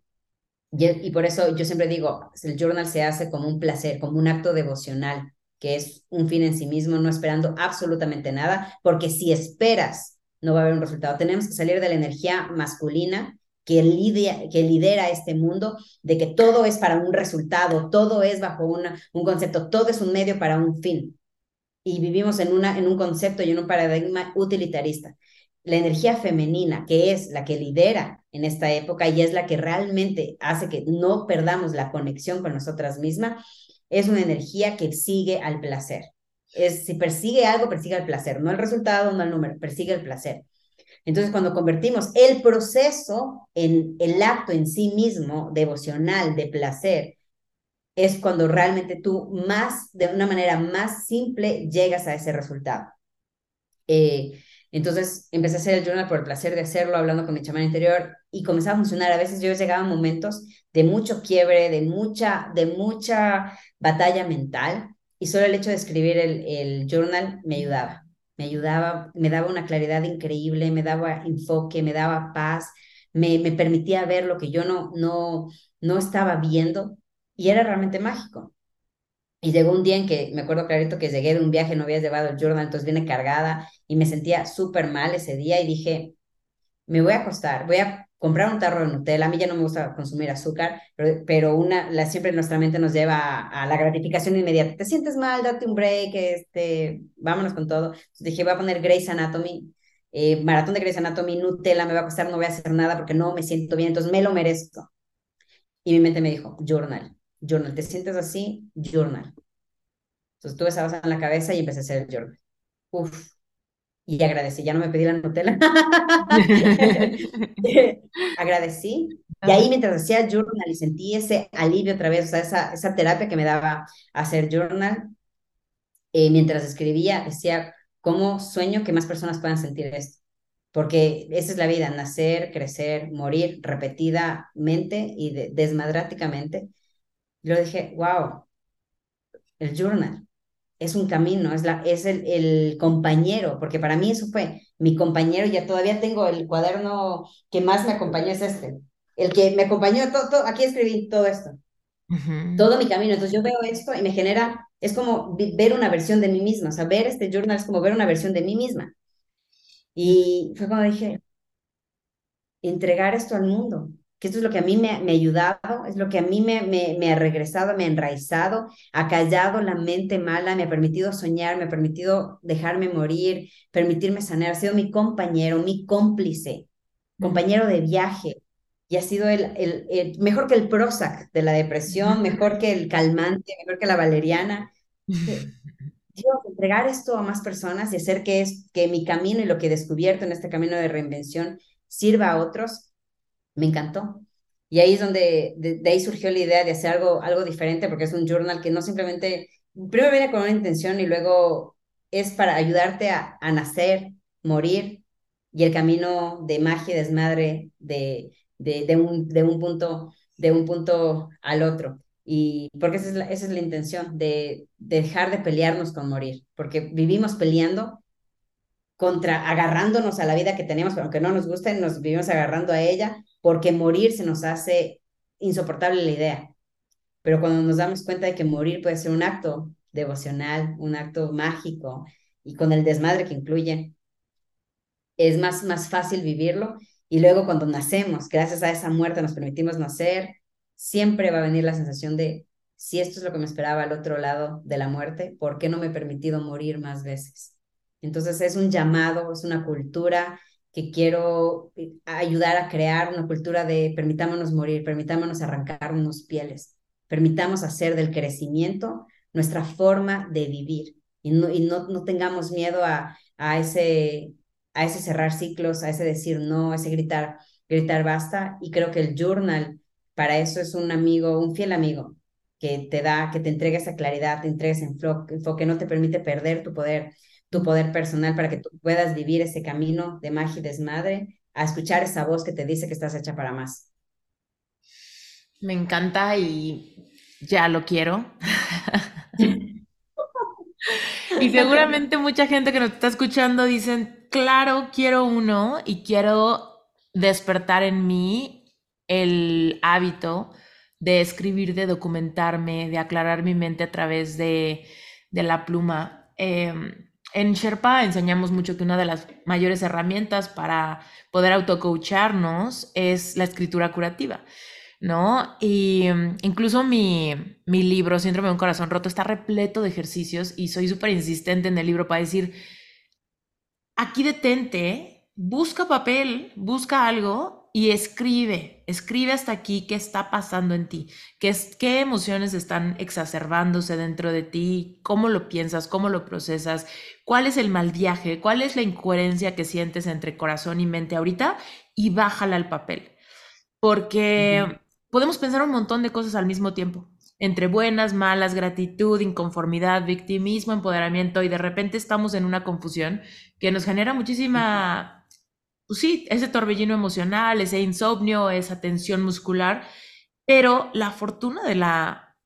y, por eso yo siempre digo, el journal se hace como un placer, como un acto devocional, que es un fin en sí mismo, no esperando absolutamente nada, porque si esperas, no va a haber un resultado. Tenemos que salir de la energía masculina que, lidia, que lidera este mundo, de que todo es para un resultado, todo es bajo una, un concepto, todo es un medio para un fin. Y vivimos en, una, en un concepto y en un paradigma utilitarista la energía femenina, que es la que lidera en esta época y es la que realmente hace que no perdamos la conexión con nosotras mismas, es una energía que sigue al placer. Es, si persigue algo, persigue el placer, no el resultado, no el número, persigue el placer. Entonces, cuando convertimos el proceso en el acto en sí mismo, devocional, de placer, es cuando realmente tú más, de una manera más simple, llegas a ese resultado. Eh, entonces empecé a hacer el journal por el placer de hacerlo, hablando con mi chamán interior y comenzaba a funcionar. A veces yo llegaba a momentos de mucho quiebre, de mucha, de mucha batalla mental y solo el hecho de escribir el, el journal me ayudaba. Me ayudaba, me daba una claridad increíble, me daba enfoque, me daba paz, me, me permitía ver lo que yo no, no, no estaba viendo y era realmente mágico. Y llegó un día en que me acuerdo clarito que llegué de un viaje, no había llevado el journal, entonces vine cargada y me sentía súper mal ese día y dije, me voy a acostar, voy a comprar un tarro de Nutella. A mí ya no me gusta consumir azúcar, pero, una, la, siempre nuestra mente nos lleva a, la gratificación inmediata. Te sientes mal, date un break, este, vámonos con todo. Entonces dije, voy a poner Grey's Anatomy, eh, maratón de Grey's Anatomy, Nutella, me va a costar, no voy a hacer nada porque no me siento bien, entonces me lo merezco. Y mi mente me dijo, journal journal. ¿Te sientes así? Journal. Entonces tuve esa base en la cabeza y empecé a hacer el journal. Uf. Y agradecí, ya no me pedí la Nutella. agradecí. Y ahí mientras hacía journal y sentí ese alivio otra vez, o sea, esa, esa terapia que me daba hacer journal, eh, mientras escribía, decía, ¿cómo sueño que más personas puedan sentir esto? Porque esa es la vida, nacer, crecer, morir repetidamente y desmadráticamente yo dije, wow, el journal es un camino, es, la, es el, el, compañero, porque para mí eso fue mi compañero, ya todavía tengo el cuaderno que más me acompañó, es este, el que me acompañó, todo, aquí escribí todo esto, todo mi camino, entonces yo veo esto y me genera, es como ver una versión de mí misma, o sea, ver este journal es como ver una versión de mí misma. Y fue cuando dije, entregar esto al mundo, que esto es lo que a mí me, me ha ayudado, es lo que a mí me, me, me, ha regresado, me ha enraizado, ha callado la mente mala, me ha permitido soñar, me ha permitido dejarme morir, permitirme sanar, ha sido mi compañero, mi cómplice, compañero de viaje, y ha sido el, el, mejor que el Prozac de la depresión, mejor que el calmante, mejor que la valeriana. Dios, entregar esto a más personas y hacer que, es, que mi camino y lo que he descubierto en este camino de reinvención sirva a otros, me encantó. Y ahí es donde, de, ahí surgió la idea de hacer algo, algo diferente, porque es un journal que no simplemente, primero viene con una intención y luego es para ayudarte a, a nacer, morir y el camino de magia y desmadre de, de, de, un, de, un punto, de un punto al otro. Y porque esa es la, esa es la intención, de, de dejar de pelearnos con morir, porque vivimos peleando contra, agarrándonos a la vida que tenemos, pero aunque no nos guste, nos vivimos agarrando a ella porque morir se nos hace insoportable la idea. Pero cuando nos damos cuenta de que morir puede ser un acto devocional, un acto mágico y con el desmadre que incluye, es más, más fácil vivirlo. Y luego cuando nacemos, gracias a esa muerte nos permitimos nacer, siempre va a venir la sensación de, si esto es lo que me esperaba al otro lado de la muerte, ¿por qué no me he permitido morir más veces? Entonces es un llamado, es una cultura que quiero eh, ayudar a crear una cultura de permitámonos morir, permitámonos arrancarnos pieles, permitamos hacer del crecimiento nuestra forma de vivir y no, y no, no tengamos miedo a, a, ese, a ese cerrar ciclos, a ese decir no, a ese gritar, gritar basta. Y creo que el journal para eso es un amigo, un fiel amigo que te da, que te entrega esa claridad, te entrega ese enfoque, no te permite perder tu poder, tu poder personal para que tú puedas vivir ese camino de magia y desmadre, a escuchar esa voz que te dice que estás hecha para más. Me encanta y ya lo quiero. y seguramente mucha gente que nos está escuchando dicen, claro, quiero uno y quiero despertar en mí el hábito de escribir, de documentarme, de aclarar mi mente a través de, de la pluma. Eh, en Sherpa enseñamos mucho que una de las mayores herramientas para poder autocoacharnos es la escritura curativa, ¿no? Y mm, incluso mi, mi libro, Síndrome de un corazón roto, está repleto de ejercicios y soy súper insistente en el libro para decir, aquí detente, busca papel, busca algo y escribe, escribe hasta aquí qué está pasando en ti, qué, qué emociones están exacerbándose dentro de ti, cómo lo piensas, cómo lo procesas, cuál es el mal viaje, cuál es la incoherencia que sientes entre corazón y mente ahorita y bájala al papel. Porque podemos pensar un montón de cosas al mismo tiempo, entre buenas, malas, gratitud, inconformidad, victimismo, empoderamiento, y de repente estamos en una confusión que nos genera muchísima pues sí, ese torbellino emocional, ese insomnio, esa tensión muscular, pero la fortuna de, la,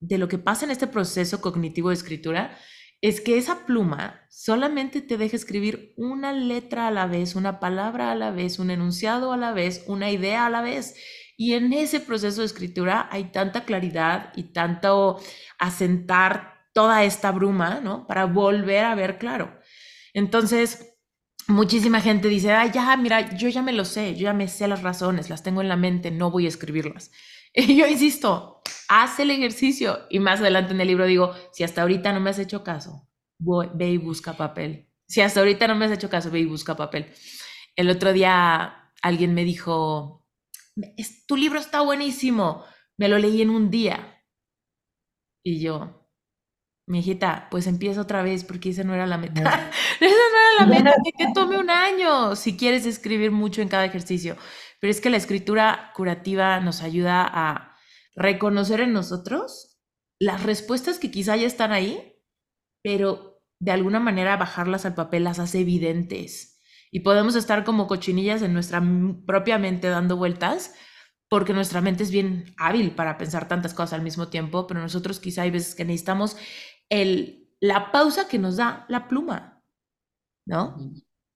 de lo que pasa en este proceso cognitivo de escritura es que esa pluma solamente te deja escribir una letra a la vez, una palabra a la vez, un enunciado a la vez, una idea a la vez. Y en ese proceso de escritura hay tanta claridad y tanto asentar toda esta bruma, ¿no? Para volver a ver claro. Entonces, muchísima gente dice, ah, ya, mira, yo ya me lo sé, yo ya me sé las razones, las tengo en la mente, no voy a escribirlas. Y yo insisto, haz el ejercicio. Y más adelante en el libro digo, si hasta ahorita no me has hecho caso, ve y busca papel. Si hasta ahorita no me has hecho caso, ve y busca papel. El otro día alguien me dijo, tu libro está buenísimo, me lo leí en un día. Y yo, mi hijita, pues empieza otra vez porque esa no era la meta. esa no era la meta, que te tome un año si quieres escribir mucho en cada ejercicio. Pero es que la escritura curativa nos ayuda a reconocer en nosotros las respuestas que quizá ya están ahí, pero de alguna manera bajarlas al papel las hace evidentes. Y podemos estar como cochinillas en nuestra propia mente dando vueltas, porque nuestra mente es bien hábil para pensar tantas cosas al mismo tiempo, pero nosotros quizá hay veces que necesitamos el, la pausa que nos da la pluma, ¿no?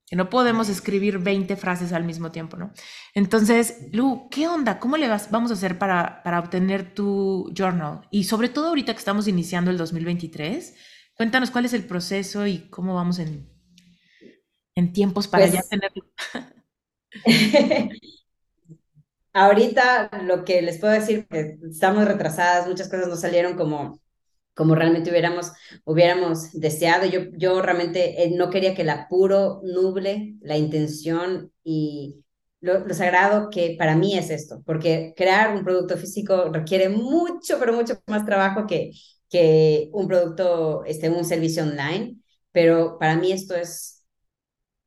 Que no podemos escribir 20 frases al mismo tiempo, ¿no? Entonces, Lu, ¿qué onda? ¿Cómo le vas, vamos a hacer para, para obtener tu journal? Y sobre todo ahorita que estamos iniciando el 2023, cuéntanos cuál es el proceso y cómo vamos en, en tiempos para ya pues tenerlo. ahorita lo que les puedo decir, que estamos retrasadas, muchas cosas no salieron como como realmente hubiéramos, hubiéramos deseado. Yo, yo realmente eh, no quería que el apuro nuble la intención y lo, sagrado que para mí es esto, porque crear un producto físico requiere mucho, pero mucho más trabajo que, que un producto, este, un servicio online, pero para mí esto es,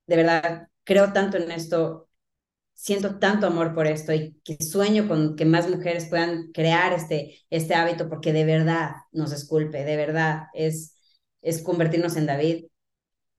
de verdad, creo tanto en esto siento tanto amor por esto y que sueño con que más mujeres puedan crear este, este hábito porque de verdad nos esculpe, de verdad es, es convertirnos en David.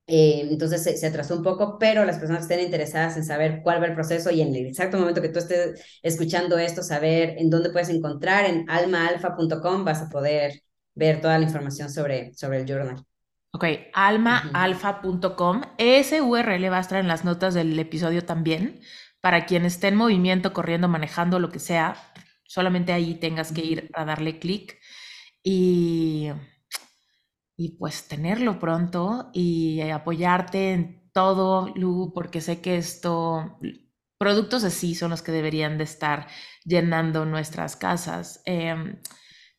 Eh, entonces se, atrasó un poco, pero las personas que estén interesadas en saber cuál va el proceso y en el exacto momento que tú estés escuchando esto, saber en dónde puedes encontrar, en almaalfa.com vas a poder ver toda la información sobre, sobre el journal. Ok, almaalfa.com. Ese URL va a estar en las notas del episodio también para quien esté en movimiento, corriendo, manejando, lo que sea, solamente ahí tengas que ir a darle clic y, y pues tenerlo pronto y apoyarte en todo, Lu, porque sé que esto, productos así son los que deberían de estar llenando nuestras casas. Em,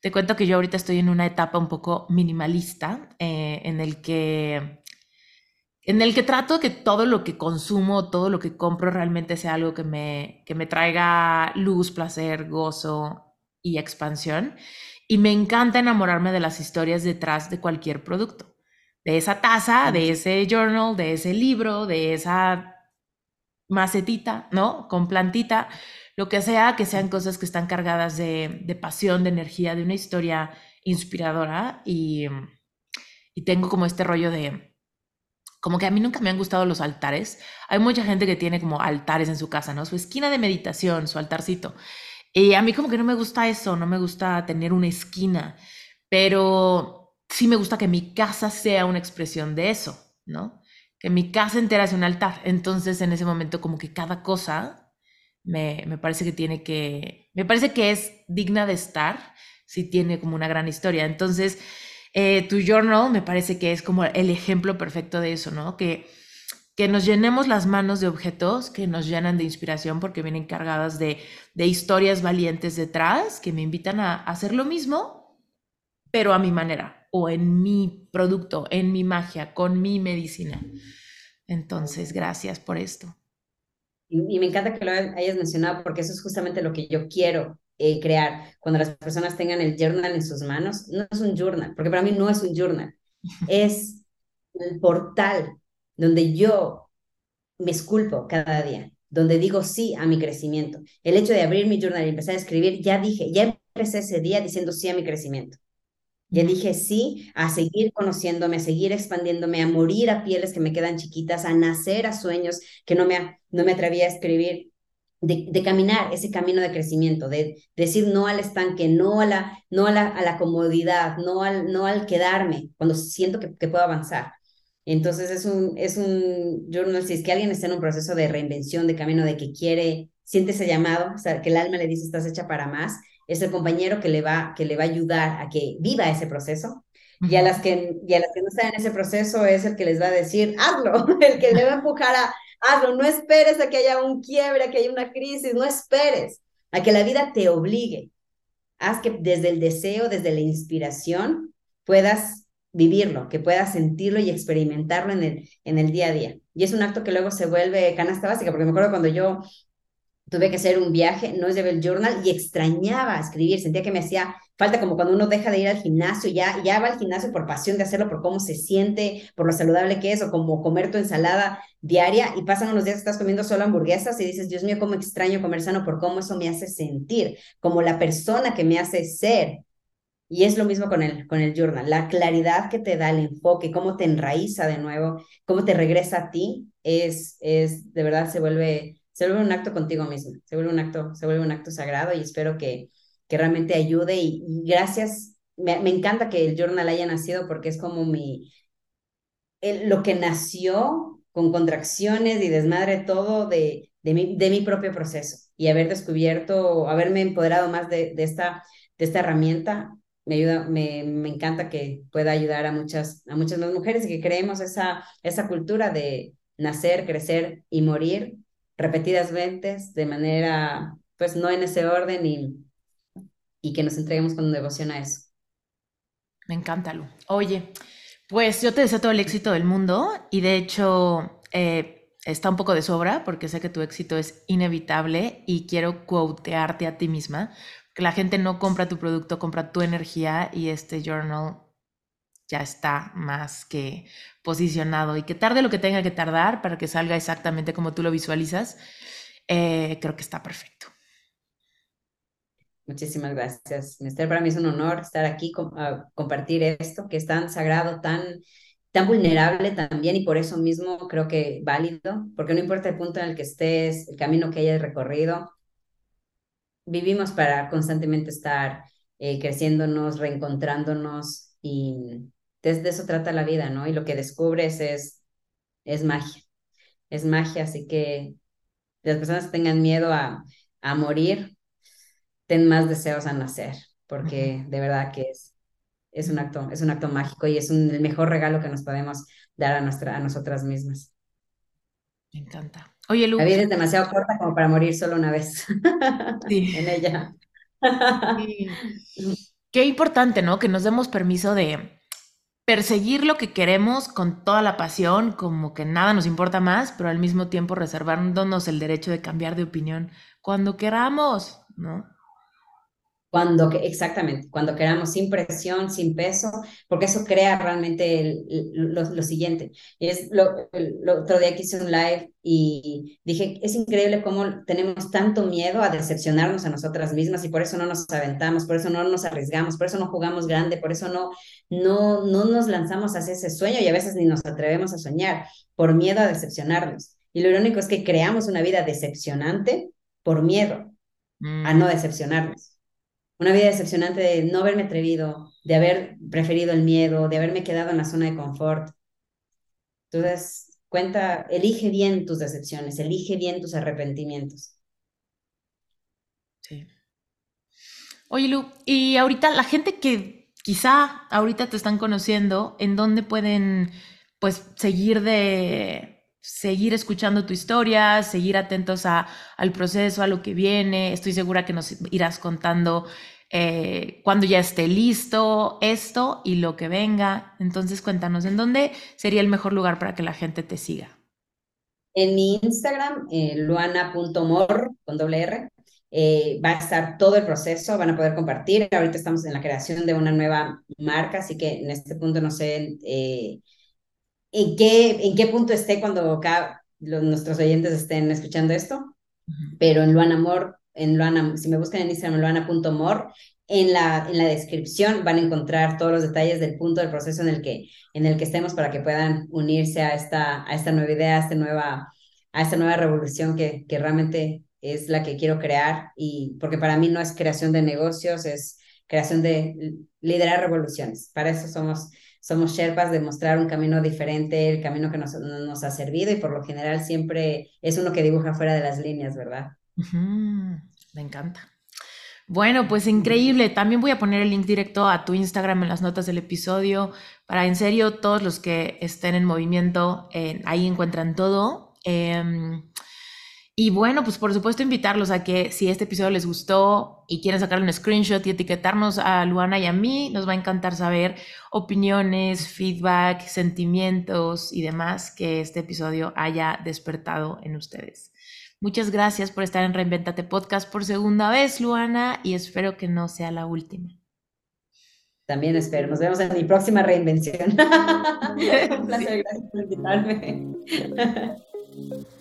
te cuento que yo ahorita estoy en una etapa un poco minimalista eh, en el que en el que trato que todo lo que consumo, todo lo que compro realmente sea algo que me, que me traiga luz, placer, gozo y expansión. Y me encanta enamorarme de las historias detrás de cualquier producto. De esa taza, de ese journal, de ese libro, de esa macetita, ¿no? Con plantita, lo que sea, que sean cosas que están cargadas de, de pasión, de energía, de una historia inspiradora. Y, y tengo como este rollo de, como que a mí nunca me han gustado los altares. Hay mucha gente que tiene como altares en su casa, ¿no? Su esquina de meditación, su altarcito. Y a mí como que no me gusta eso, no me gusta tener una esquina, pero sí me gusta que mi casa sea una expresión de eso, ¿no? Que mi casa entera sea un altar. Entonces en ese momento como que cada cosa me, me parece que tiene que, me parece que es digna de estar si tiene como una gran historia. Entonces eh, tu journal me parece que es como el ejemplo perfecto de eso, ¿no? Que, que nos llenemos las manos de objetos que nos llenan de inspiración porque vienen cargadas de, de historias valientes detrás que me invitan a, hacer lo mismo, pero a mi manera o en mi producto, en mi magia, con mi medicina. Entonces, gracias por esto. y, me encanta que lo hayas mencionado porque eso es justamente lo que yo quiero eh, crear. Cuando las personas tengan el journal en sus manos, no es un journal, porque para mí no es un journal, es el portal donde yo me esculpo cada día, donde digo sí a mi crecimiento. El hecho de abrir mi journal y empezar a escribir, ya dije, ya empecé ese día diciendo sí a mi crecimiento. Ya dije sí a seguir conociéndome, a seguir expandiéndome, a morir a pieles que me quedan chiquitas, a nacer a sueños que no me, no me atrevía a escribir, de, de, caminar ese camino de crecimiento, de, decir no al estanque, no a la, no a la, a la comodidad, no al, no al quedarme cuando siento que, que puedo avanzar. Entonces es un, es un journal, si es que alguien está en un proceso de reinvención, de camino, de que quiere, siente ese llamado, o sea, que el alma le dice estás hecha para más, es el compañero que le va, que le va a ayudar a que viva ese proceso. Y a, las que, y a las que no están en ese proceso es el que les va a decir, hazlo, el que le va a empujar a, hazlo, no esperes a que haya un quiebre, a que haya una crisis, no esperes a que la vida te obligue. Haz que desde el deseo, desde la inspiración, puedas vivirlo, que puedas sentirlo y experimentarlo en el, en el día a día. Y es un acto que luego se vuelve canasta básica, porque me acuerdo cuando yo tuve que hacer un viaje, no llevé el journal y extrañaba escribir, sentía que me hacía falta como cuando uno deja de ir al gimnasio, ya, ya va al gimnasio por pasión de hacerlo, por cómo se siente, por lo saludable que es, o como comer tu ensalada diaria y pasan unos días estás comiendo solo hamburguesas y dices, Dios mío, cómo extraño comer sano por cómo eso me hace sentir, como la persona que me hace ser. Y es lo mismo con el, con el journal, la claridad que te da el enfoque, cómo te enraiza de nuevo, cómo te regresa a ti, es, es de verdad se vuelve, se vuelve un acto contigo mismo, se vuelve un acto, se vuelve un acto sagrado y espero que, que realmente ayude y, gracias, me, me, encanta que el journal haya nacido porque es como mi, el, lo que nació con contracciones y desmadre todo de, de, mi, de mi propio proceso y haber descubierto, haberme empoderado más de, de esta, de esta herramienta me ayuda, me, me, encanta que pueda ayudar a muchas, a muchas más mujeres y que creemos esa, esa cultura de nacer, crecer y morir repetidas veces de manera, pues no en ese orden y, y que nos entreguemos con devoción a eso. Me encanta, Lu. Oye, pues yo te deseo todo el éxito del mundo y de hecho eh, está un poco de sobra porque sé que tu éxito es inevitable y quiero quotearte a ti misma que la gente no compra tu producto, compra tu energía y este journal ya está más que posicionado y que tarde lo que tenga que tardar para que salga exactamente como tú lo visualizas, eh, creo que está perfecto. Muchísimas gracias, Mister. Para mí es un honor estar aquí, a compartir esto que es tan sagrado, tan, tan vulnerable también y por eso mismo creo que válido, porque no importa el punto en el que estés, el camino que hayas recorrido, vivimos para constantemente estar eh, creciéndonos, reencontrándonos y desde eso trata la vida, ¿no? Y lo que descubres es, es magia, es magia, así que las personas tengan miedo a, a morir, ten más deseos a nacer, porque de verdad que es, es un acto, es un acto mágico y es un, el mejor regalo que nos podemos dar a, nuestra, a nosotras mismas. Me encanta. Oye, Lu. La vida es demasiado corta como para morir solo una vez en ella. Qué importante, ¿no? Que nos demos permiso de perseguir lo que queremos con toda la pasión, como que nada nos importa más, pero al mismo tiempo reservándonos el derecho de cambiar de opinión cuando queramos, ¿no? Cuando, exactamente, cuando queramos sin presión, sin peso, porque eso crea realmente lo, siguiente. Es lo, el, otro día que hice un live y dije, es increíble cómo tenemos tanto miedo a decepcionarnos a nosotras mismas y por eso no nos aventamos, por eso no nos arriesgamos, por eso no jugamos grande, por eso no, no, no nos lanzamos hacia ese sueño y a veces ni nos atrevemos a soñar por miedo a decepcionarnos. Y lo irónico es que creamos una vida decepcionante por miedo a no mm. decepcionarnos una vida decepcionante de no haberme atrevido, de haber preferido el miedo, de haberme quedado en la zona de confort. Entonces, cuenta, elige bien tus decepciones, elige bien tus arrepentimientos. Sí. Oye, Lu, y ahorita la gente que quizá ahorita te están conociendo, ¿en dónde pueden pues seguir de seguir escuchando tu historia, seguir atentos a, al proceso, a lo que viene. Estoy segura que nos irás contando eh, cuando ya esté listo esto y lo que venga. Entonces cuéntanos, ¿en dónde sería el mejor lugar para que la gente te siga? En mi Instagram, eh, luana.mor con doble R, eh, va a estar todo el proceso, van a poder compartir. Ahorita estamos en la creación de una nueva marca, así que en este punto no sé eh, en, qué, en qué punto esté cuando los, nuestros oyentes estén escuchando esto, pero en Luana Mor, en Luana, si me buscan en Instagram, luana.mor, en la, en la descripción van a encontrar todos los detalles del punto del proceso en el que, en el que estemos para que puedan unirse a esta, a esta nueva idea, a esta nueva, a esta nueva revolución que, que realmente es la que quiero crear. Y porque para mí no es creación de negocios, es creación de liderar revoluciones. Para eso somos, somos Sherpas, de mostrar un camino diferente, el camino que nos, nos ha servido y por lo general siempre es uno que dibuja fuera de las líneas, ¿verdad? Me encanta. Bueno, pues increíble. También voy a poner el link directo a tu Instagram en las notas del episodio para en serio todos los que estén en movimiento, ahí encuentran todo. Em, y bueno, pues por supuesto invitarlos a que si este episodio les gustó y quieren sacarle un screenshot y etiquetarnos a Luana y a mí, nos va a encantar saber opiniones, feedback, sentimientos y demás que este episodio haya despertado en ustedes. Muchas gracias por estar en Reinventate Podcast por segunda vez, Luana, y espero que no sea la última. También espero. Nos vemos en mi próxima reinvención. Un placer, gracias por invitarme.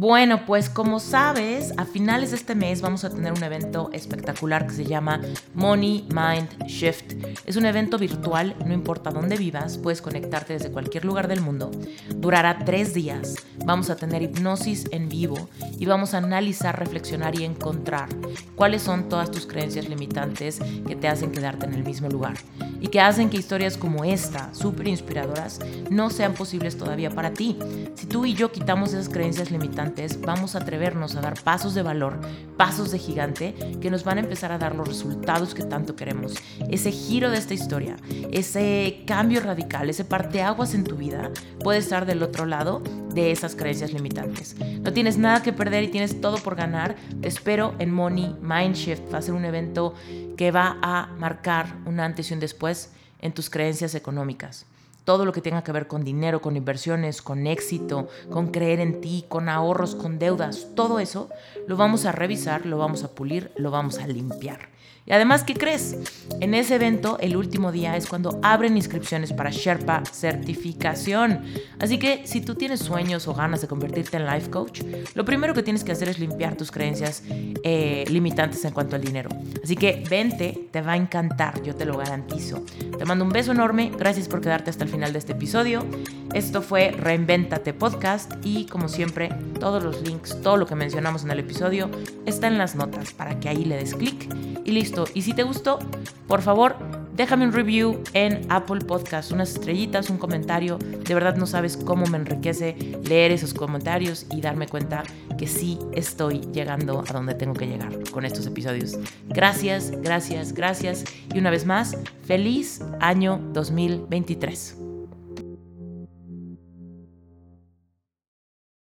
Bueno, pues como sabes, a finales de este mes vamos a tener un evento espectacular que se llama Money Mind Shift. Es un evento virtual, no importa dónde vivas, puedes conectarte desde cualquier lugar del mundo. Durará tres días. Vamos a tener hipnosis en vivo y vamos a analizar, reflexionar y encontrar cuáles son todas tus creencias limitantes que te hacen quedarte en el mismo lugar y que hacen que historias como esta, súper inspiradoras, no sean posibles todavía para ti. Si tú y yo quitamos esas creencias limitantes, vamos a atrevernos a dar pasos de valor, pasos de gigante que nos van a empezar a dar los resultados que tanto queremos. Ese giro de esta historia, ese cambio radical, ese parteaguas en tu vida puede estar del otro lado de esas creencias limitantes. No tienes nada que perder y tienes todo por ganar. Te espero en Money Mind Shift. Va a ser un evento que va a marcar un antes y un después en tus creencias económicas todo lo que tenga que ver con dinero, con inversiones, con éxito, con creer en ti, con ahorros, con deudas, todo eso lo vamos a revisar, lo vamos a pulir, lo vamos a limpiar. Y además, ¿qué crees? En ese evento, el último día es cuando abren inscripciones para Sherpa Certificación. Así que si tú tienes sueños o ganas de convertirte en life coach, lo primero que tienes que hacer es limpiar tus creencias eh, limitantes en cuanto al dinero. Así que vente, te va a encantar, yo te lo garantizo. Te mando un beso enorme, gracias por quedarte hasta el final de este episodio. Esto fue Reinventate Podcast y como siempre, todos los links, todo lo que mencionamos en el episodio está en las notas para que ahí le des clic y listo. Y si te gustó, por favor, déjame un review en Apple Podcast, unas estrellitas, un comentario. De verdad no sabes cómo me enriquece leer esos comentarios y darme cuenta que sí estoy llegando a donde tengo que llegar con estos episodios. Gracias, gracias, gracias. Y una vez más, feliz año 2023.